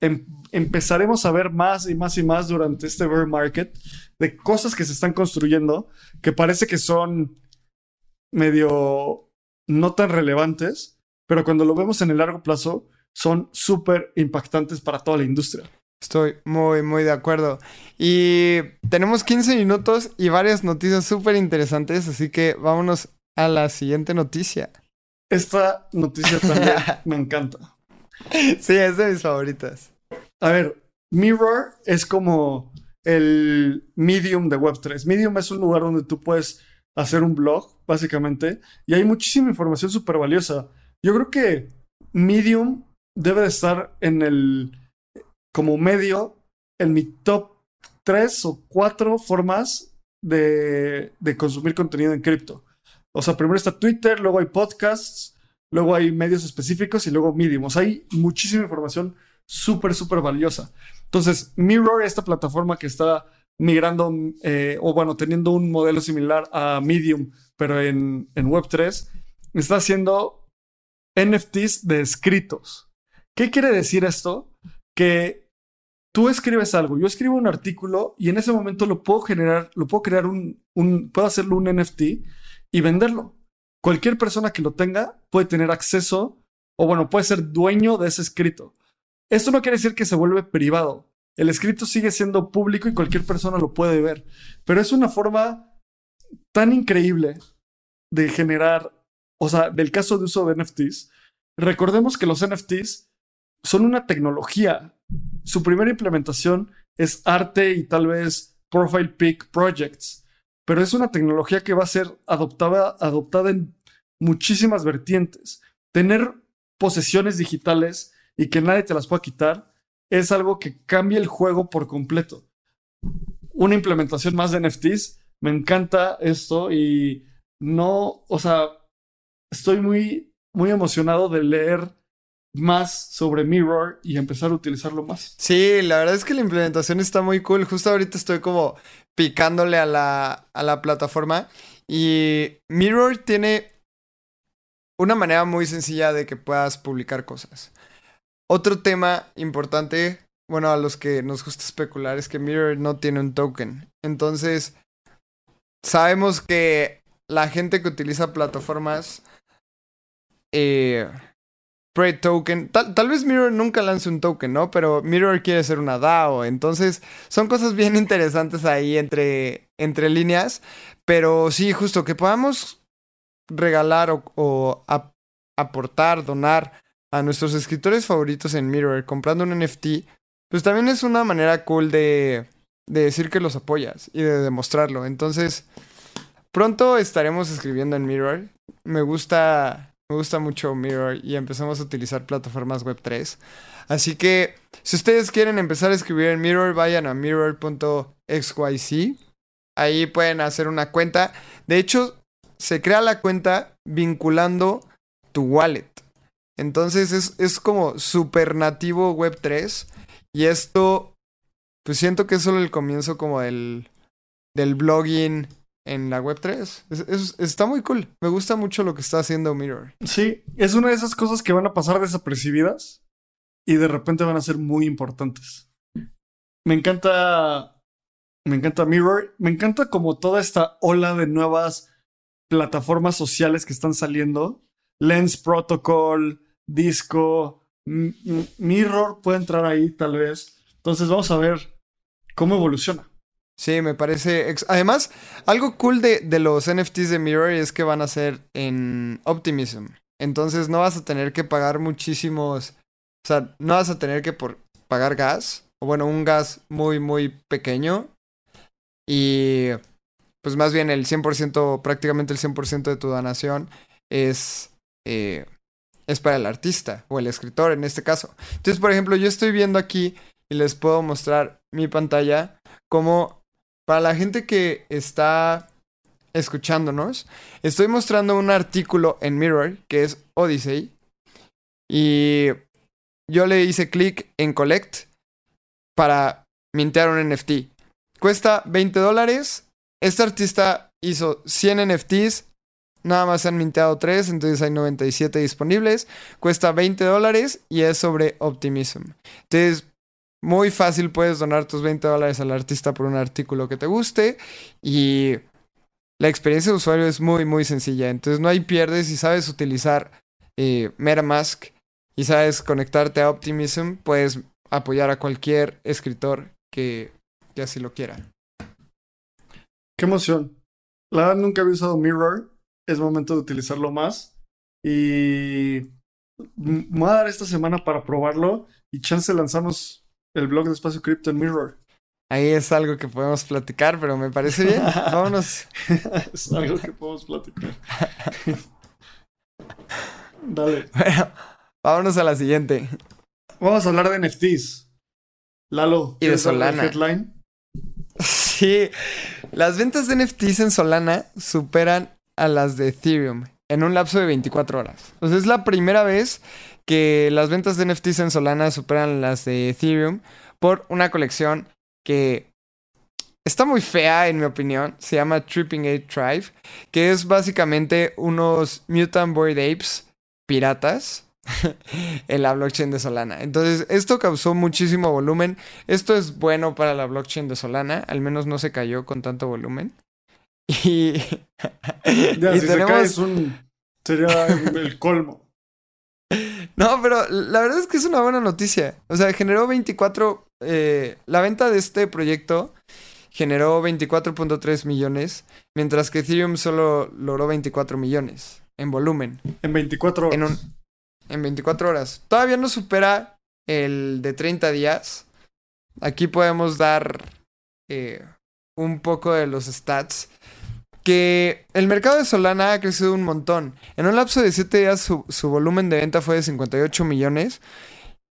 em, empezaremos a ver más y más y más durante este bear market, de cosas que se están construyendo, que parece que son medio no tan relevantes, pero cuando lo vemos en el largo plazo, son súper impactantes para toda la industria. Estoy muy, muy de acuerdo. Y tenemos 15 minutos y varias noticias súper interesantes, así que vámonos a la siguiente noticia. Esta noticia también me encanta. Sí, es de mis favoritas. A ver, Mirror es como el Medium de Web3. Medium es un lugar donde tú puedes hacer un blog, básicamente, y hay muchísima información súper valiosa. Yo creo que Medium debe de estar en el, como medio, en mi top tres o cuatro formas de, de consumir contenido en cripto. O sea, primero está Twitter, luego hay podcasts, luego hay medios específicos y luego Medium. O sea, hay muchísima información súper, súper valiosa. Entonces, Mirror, esta plataforma que está migrando, eh, o bueno, teniendo un modelo similar a Medium, pero en, en Web3, está haciendo NFTs de escritos. ¿Qué quiere decir esto? Que tú escribes algo, yo escribo un artículo y en ese momento lo puedo generar, lo puedo crear un, puedo hacerlo un NFT y venderlo. Cualquier persona que lo tenga puede tener acceso o bueno, puede ser dueño de ese escrito. Esto no quiere decir que se vuelve privado. El escrito sigue siendo público y cualquier persona lo puede ver. Pero es una forma tan increíble de generar, o sea, del caso de uso de NFTs. Recordemos que los NFTs son una tecnología. Su primera implementación es arte y tal vez profile pic projects, pero es una tecnología que va a ser adoptada, en muchísimas vertientes. Tener posesiones digitales y que nadie te las pueda quitar es algo que cambia el juego por completo. Una implementación más de NFTs, me encanta esto y no, o sea, estoy muy, muy emocionado de leer más sobre Mirror y empezar a utilizarlo más. Sí, la verdad es que la implementación está muy cool. Justo ahorita estoy como picándole a la, a la plataforma y Mirror tiene una manera muy sencilla de que puedas publicar cosas. Otro tema importante, bueno, a los que nos gusta especular es que Mirror no tiene un token. Entonces, sabemos que la gente que utiliza plataformas eh, pre-token. Tal, tal, vez Mirror nunca lance un token, ¿no? Pero Mirror quiere ser una DAO. Entonces, son cosas bien interesantes ahí entre, entre líneas. Pero sí, justo que podamos regalar o, o ap aportar, donar a nuestros escritores favoritos en Mirror comprando un NFT, pues también es una manera cool de, de decir que los apoyas y de demostrarlo. Entonces, pronto estaremos escribiendo en Mirror. Me gusta me gusta mucho Mirror y empezamos a utilizar plataformas web 3. Así que si ustedes quieren empezar a escribir en Mirror, vayan a mirror.xyz. Ahí pueden hacer una cuenta. De hecho, se crea la cuenta vinculando tu wallet. Entonces es, es como super nativo web 3. Y esto, pues siento que es solo el comienzo como del, del blogging en la web 3. Es, es, está muy cool. Me gusta mucho lo que está haciendo Mirror. Sí, es una de esas cosas que van a pasar desapercibidas y de repente van a ser muy importantes. Me encanta. Me encanta Mirror. Me encanta como toda esta ola de nuevas plataformas sociales que están saliendo. Lens Protocol, Disco, Mirror puede entrar ahí tal vez. Entonces vamos a ver cómo evoluciona. Sí, me parece. Además, algo cool de, de, los NFTs de Mirror es que van a ser en Optimism. Entonces no vas a tener que pagar muchísimos. O sea, no vas a tener que por pagar gas. O bueno, un gas muy, muy pequeño. Y pues más bien el 100%, prácticamente el 100% de tu donación es, eh, es para el artista o el escritor en este caso. Entonces, por ejemplo, yo estoy viendo aquí y les puedo mostrar mi pantalla como para la gente que está escuchándonos, estoy mostrando un artículo en Mirror que es Odyssey. Y yo le hice clic en Collect para mintear un NFT. Cuesta 20 dólares. Este artista hizo 100 NFTs. Nada más se han minteado 3, entonces hay 97 disponibles. Cuesta 20 dólares y es sobre Optimism. Entonces, muy fácil puedes donar tus 20 dólares al artista por un artículo que te guste y la experiencia de usuario es muy muy sencilla. Entonces no hay pierdes si sabes utilizar eh, MetaMask y sabes conectarte a Optimism, puedes apoyar a cualquier escritor que, que así lo quiera. Qué emoción. La verdad nunca había usado Mirror. Es momento de utilizarlo más. Y me voy a dar esta semana para probarlo. Y chance lanzamos el blog de Espacio Cripto en Mirror. Ahí es algo que podemos platicar, pero me parece bien. Vámonos. es algo que podemos platicar. Dale. Bueno, vámonos a la siguiente. Vamos a hablar de NFTs. Lalo, Y de ¿quieres darle el Solana. Headline? Sí, las ventas de NFTs en Solana superan a las de Ethereum en un lapso de 24 horas. Sea, es la primera vez que las ventas de NFTs en Solana superan las de Ethereum por una colección que está muy fea en mi opinión. Se llama Tripping Ape Tribe, que es básicamente unos Mutant Bored Apes piratas en la blockchain de Solana. Entonces, esto causó muchísimo volumen. Esto es bueno para la blockchain de Solana, al menos no se cayó con tanto volumen. Y, Ya, y si se cae es un... Sería el colmo. No, pero la verdad es que es una buena noticia. O sea, generó 24... eh, la venta de este proyecto generó 24.3 millones, mientras que Ethereum solo logró 24 millones en volumen. En 24 horas. En, un, en 24 horas. Todavía no supera el de 30 días. Aquí podemos dar eh, un poco de los stats. Que el mercado de Solana ha crecido un montón. En un lapso de 7 días su, volumen de venta fue de 58 millones.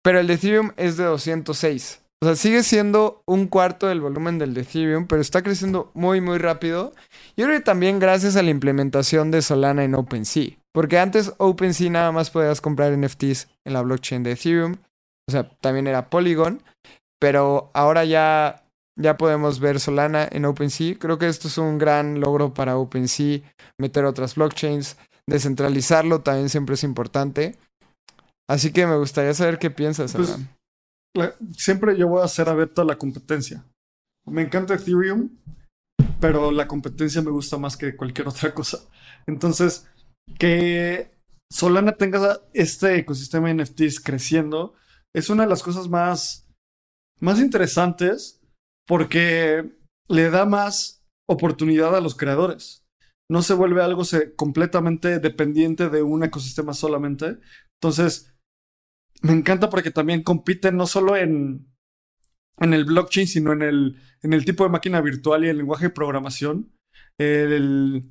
Pero el de Ethereum es de 206. O sea, sigue siendo un cuarto del volumen del de Ethereum, pero está creciendo muy, muy rápido. Yo creo que también gracias a la implementación de Solana en OpenSea. Porque antes OpenSea nada más podías comprar NFTs en la blockchain de Ethereum. O sea, también era Polygon. Pero ahora ya, ya podemos ver Solana en OpenSea. Creo que esto es un gran logro para OpenSea. Meter otras blockchains. Descentralizarlo también siempre es importante. Así que me gustaría saber qué piensas, Pues, Abraham. La- siempre yo voy a ser abierto a la competencia. Me encanta Ethereum, pero la competencia me gusta más que cualquier otra cosa. Entonces, que Solana tenga este ecosistema de NFTs creciendo es una de las cosas más, más interesantes porque le da más oportunidad a los creadores. No se vuelve algo completamente dependiente de un ecosistema solamente. Entonces, me encanta porque también compiten no solo en, en el blockchain, sino en el, en el tipo de máquina virtual y el lenguaje de programación. El-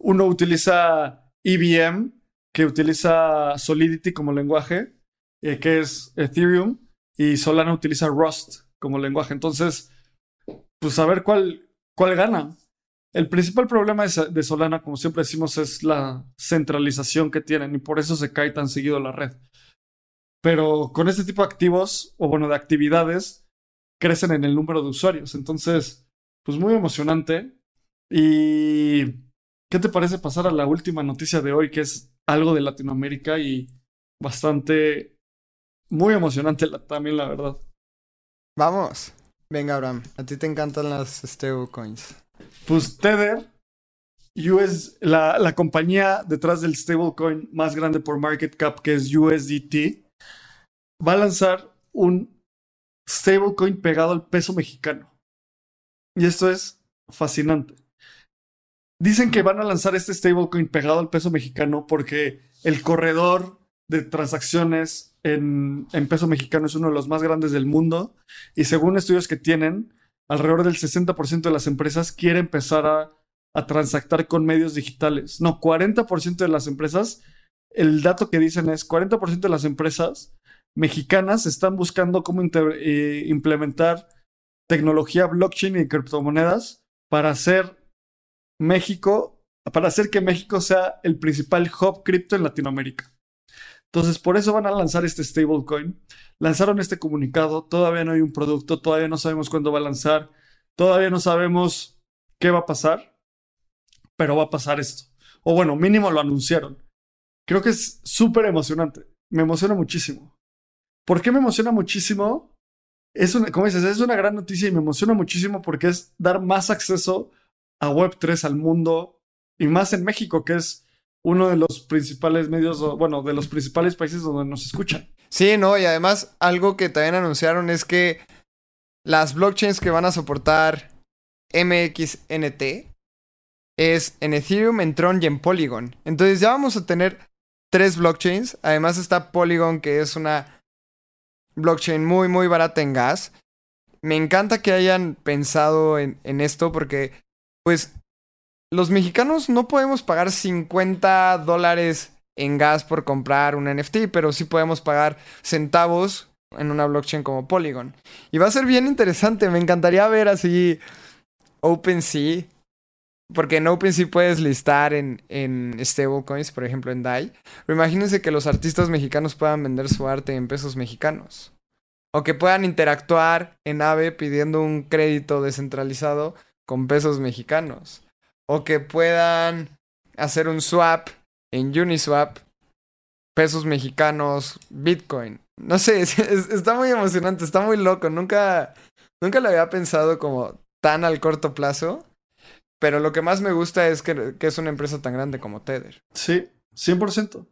uno utiliza EVM, que utiliza Solidity como lenguaje, eh, que es Ethereum, y Solana utiliza Rust como lenguaje. Entonces, pues a ver cuál, cuál gana. El principal problema de, Solana, como siempre decimos, es la centralización que tienen y por eso se cae tan seguido la red. Pero con este tipo de activos, o bueno, de actividades, crecen en el número de usuarios. Entonces, pues muy emocionante. ¿Y qué te parece pasar a la última noticia de hoy, que es algo de Latinoamérica y bastante, muy emocionante también, la verdad? Vamos. Venga, Abraham. A ti te encantan las stablecoins. Pues Tether, US, la, la compañía detrás del stablecoin más grande por market cap, que es USDT, va a lanzar un stablecoin pegado al peso mexicano. Y esto es fascinante. Dicen que van a lanzar este stablecoin pegado al peso mexicano porque el corredor de transacciones en, peso mexicano es uno de los más grandes del mundo. Y según estudios que tienen, alrededor del 60% de las empresas quiere empezar a, transactar con medios digitales. No, 40% de las empresas, el dato que dicen es 40% de las empresas mexicanas están buscando cómo eh, implementar tecnología blockchain y criptomonedas para hacer México, para hacer que México sea el principal hub cripto en Latinoamérica. Entonces, por eso van a lanzar este stablecoin. Lanzaron este comunicado, todavía no hay un producto, todavía no sabemos cuándo va a lanzar, todavía no sabemos qué va a pasar, pero va a pasar esto. O bueno, mínimo lo anunciaron. Creo que es súper emocionante. Me emociona muchísimo. ¿Por qué me emociona muchísimo? Es una, como dices, es una gran noticia y me emociona muchísimo porque es dar más acceso a Web3 al mundo y más en México, que es uno de los principales medios, bueno, de los principales países donde nos escuchan. Sí, no, y además algo que también anunciaron es que las blockchains que van a soportar MXNT es en Ethereum, en Tron y en Polygon. Entonces ya vamos a tener tres blockchains. Además está Polygon, que es una blockchain muy, muy barata en gas. Me encanta que hayan pensado en, en esto porque, pues, los mexicanos no podemos pagar 50 dólares en gas por comprar un NFT, pero sí podemos pagar centavos en una blockchain como Polygon. Y va a ser bien interesante, me encantaría ver así OpenSea, porque en OpenSea puedes listar en, en stablecoins, por ejemplo en DAI. Pero imagínense que los artistas mexicanos puedan vender su arte en pesos mexicanos. O que puedan interactuar en AVE pidiendo un crédito descentralizado con pesos mexicanos. O que puedan hacer un swap en Uniswap, pesos mexicanos, Bitcoin. No sé, está muy emocionante, está muy loco. Nunca, nunca lo había pensado como tan al corto plazo. Pero lo que más me gusta es que, que es una empresa tan grande como Tether. Sí, 100%.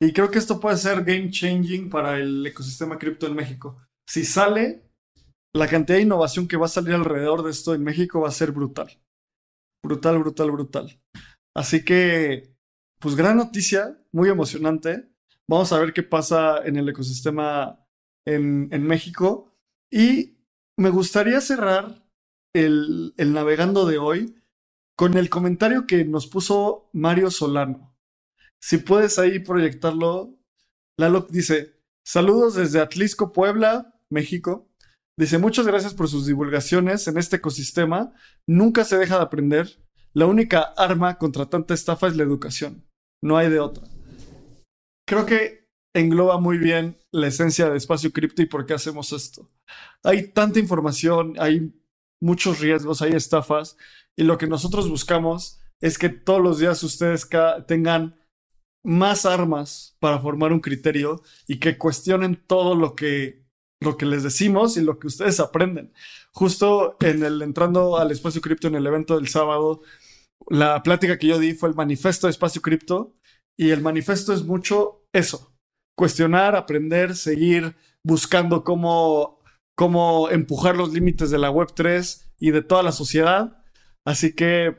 Y creo que esto puede ser game changing para el ecosistema cripto en México. Si sale, la cantidad de innovación que va a salir alrededor de esto en México va a ser brutal. Brutal, brutal, brutal. Así que, pues gran noticia, muy emocionante. Vamos a ver qué pasa en el ecosistema en, en México. Y me gustaría cerrar el, el navegando de hoy con el comentario que nos puso Mario Solano. Si puedes ahí proyectarlo, Lalo dice, saludos desde Atlisco, Puebla, México. Dice, muchas gracias por sus divulgaciones en este ecosistema. Nunca se deja de aprender. La única arma contra tanta estafa es la educación. No hay de otra. Creo que engloba muy bien la esencia de espacio cripto y por qué hacemos esto. Hay tanta información, hay muchos riesgos, hay estafas y lo que nosotros buscamos es que todos los días ustedes tengan más armas para formar un criterio y que cuestionen todo lo que, lo que les decimos y lo que ustedes aprenden. Justo en el entrando al espacio cripto en el evento del sábado, la plática que yo di fue el manifiesto de espacio cripto y el manifiesto es mucho eso, cuestionar, aprender, seguir buscando cómo, cómo empujar los límites de la Web3 y de toda la sociedad Así que,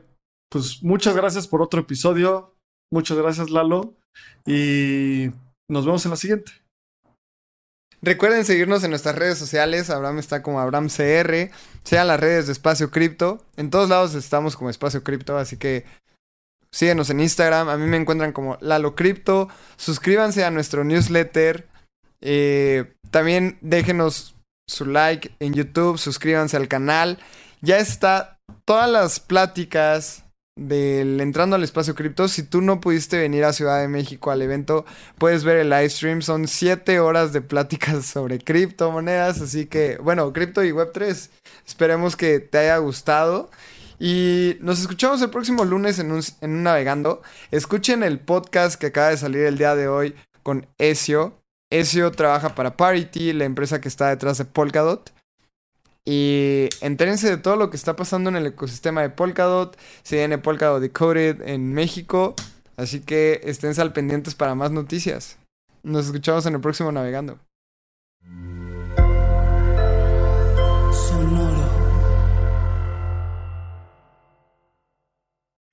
pues muchas gracias por otro episodio. Muchas gracias, Lalo. Y nos vemos en la siguiente. Recuerden seguirnos en nuestras redes sociales. Abraham está como AbramCR. Sean las redes de Espacio Cripto. En todos lados estamos como Espacio Cripto. Así que síguenos en Instagram. A mí me encuentran como Lalo Cripto. Suscríbanse a nuestro newsletter. Eh, también déjenos su like en YouTube. Suscríbanse al canal. Ya está todas las pláticas del entrando al espacio cripto. Si tú no pudiste venir a Ciudad de México al evento, puedes ver el live stream. Son siete horas de pláticas sobre criptomonedas. Así que, bueno, cripto y Web3. Esperemos que te haya gustado. Y nos escuchamos el próximo lunes en un, en un navegando. Escuchen el podcast que acaba de salir el día de hoy con Ezio. Ezio trabaja para Parity, la empresa que está detrás de Polkadot. Y entérense de todo lo que está pasando en el ecosistema de Polkadot. Se viene Polkadot Decoded en México. Así que estén al pendientes para más noticias. Nos escuchamos en el próximo Navegando.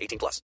18 plus.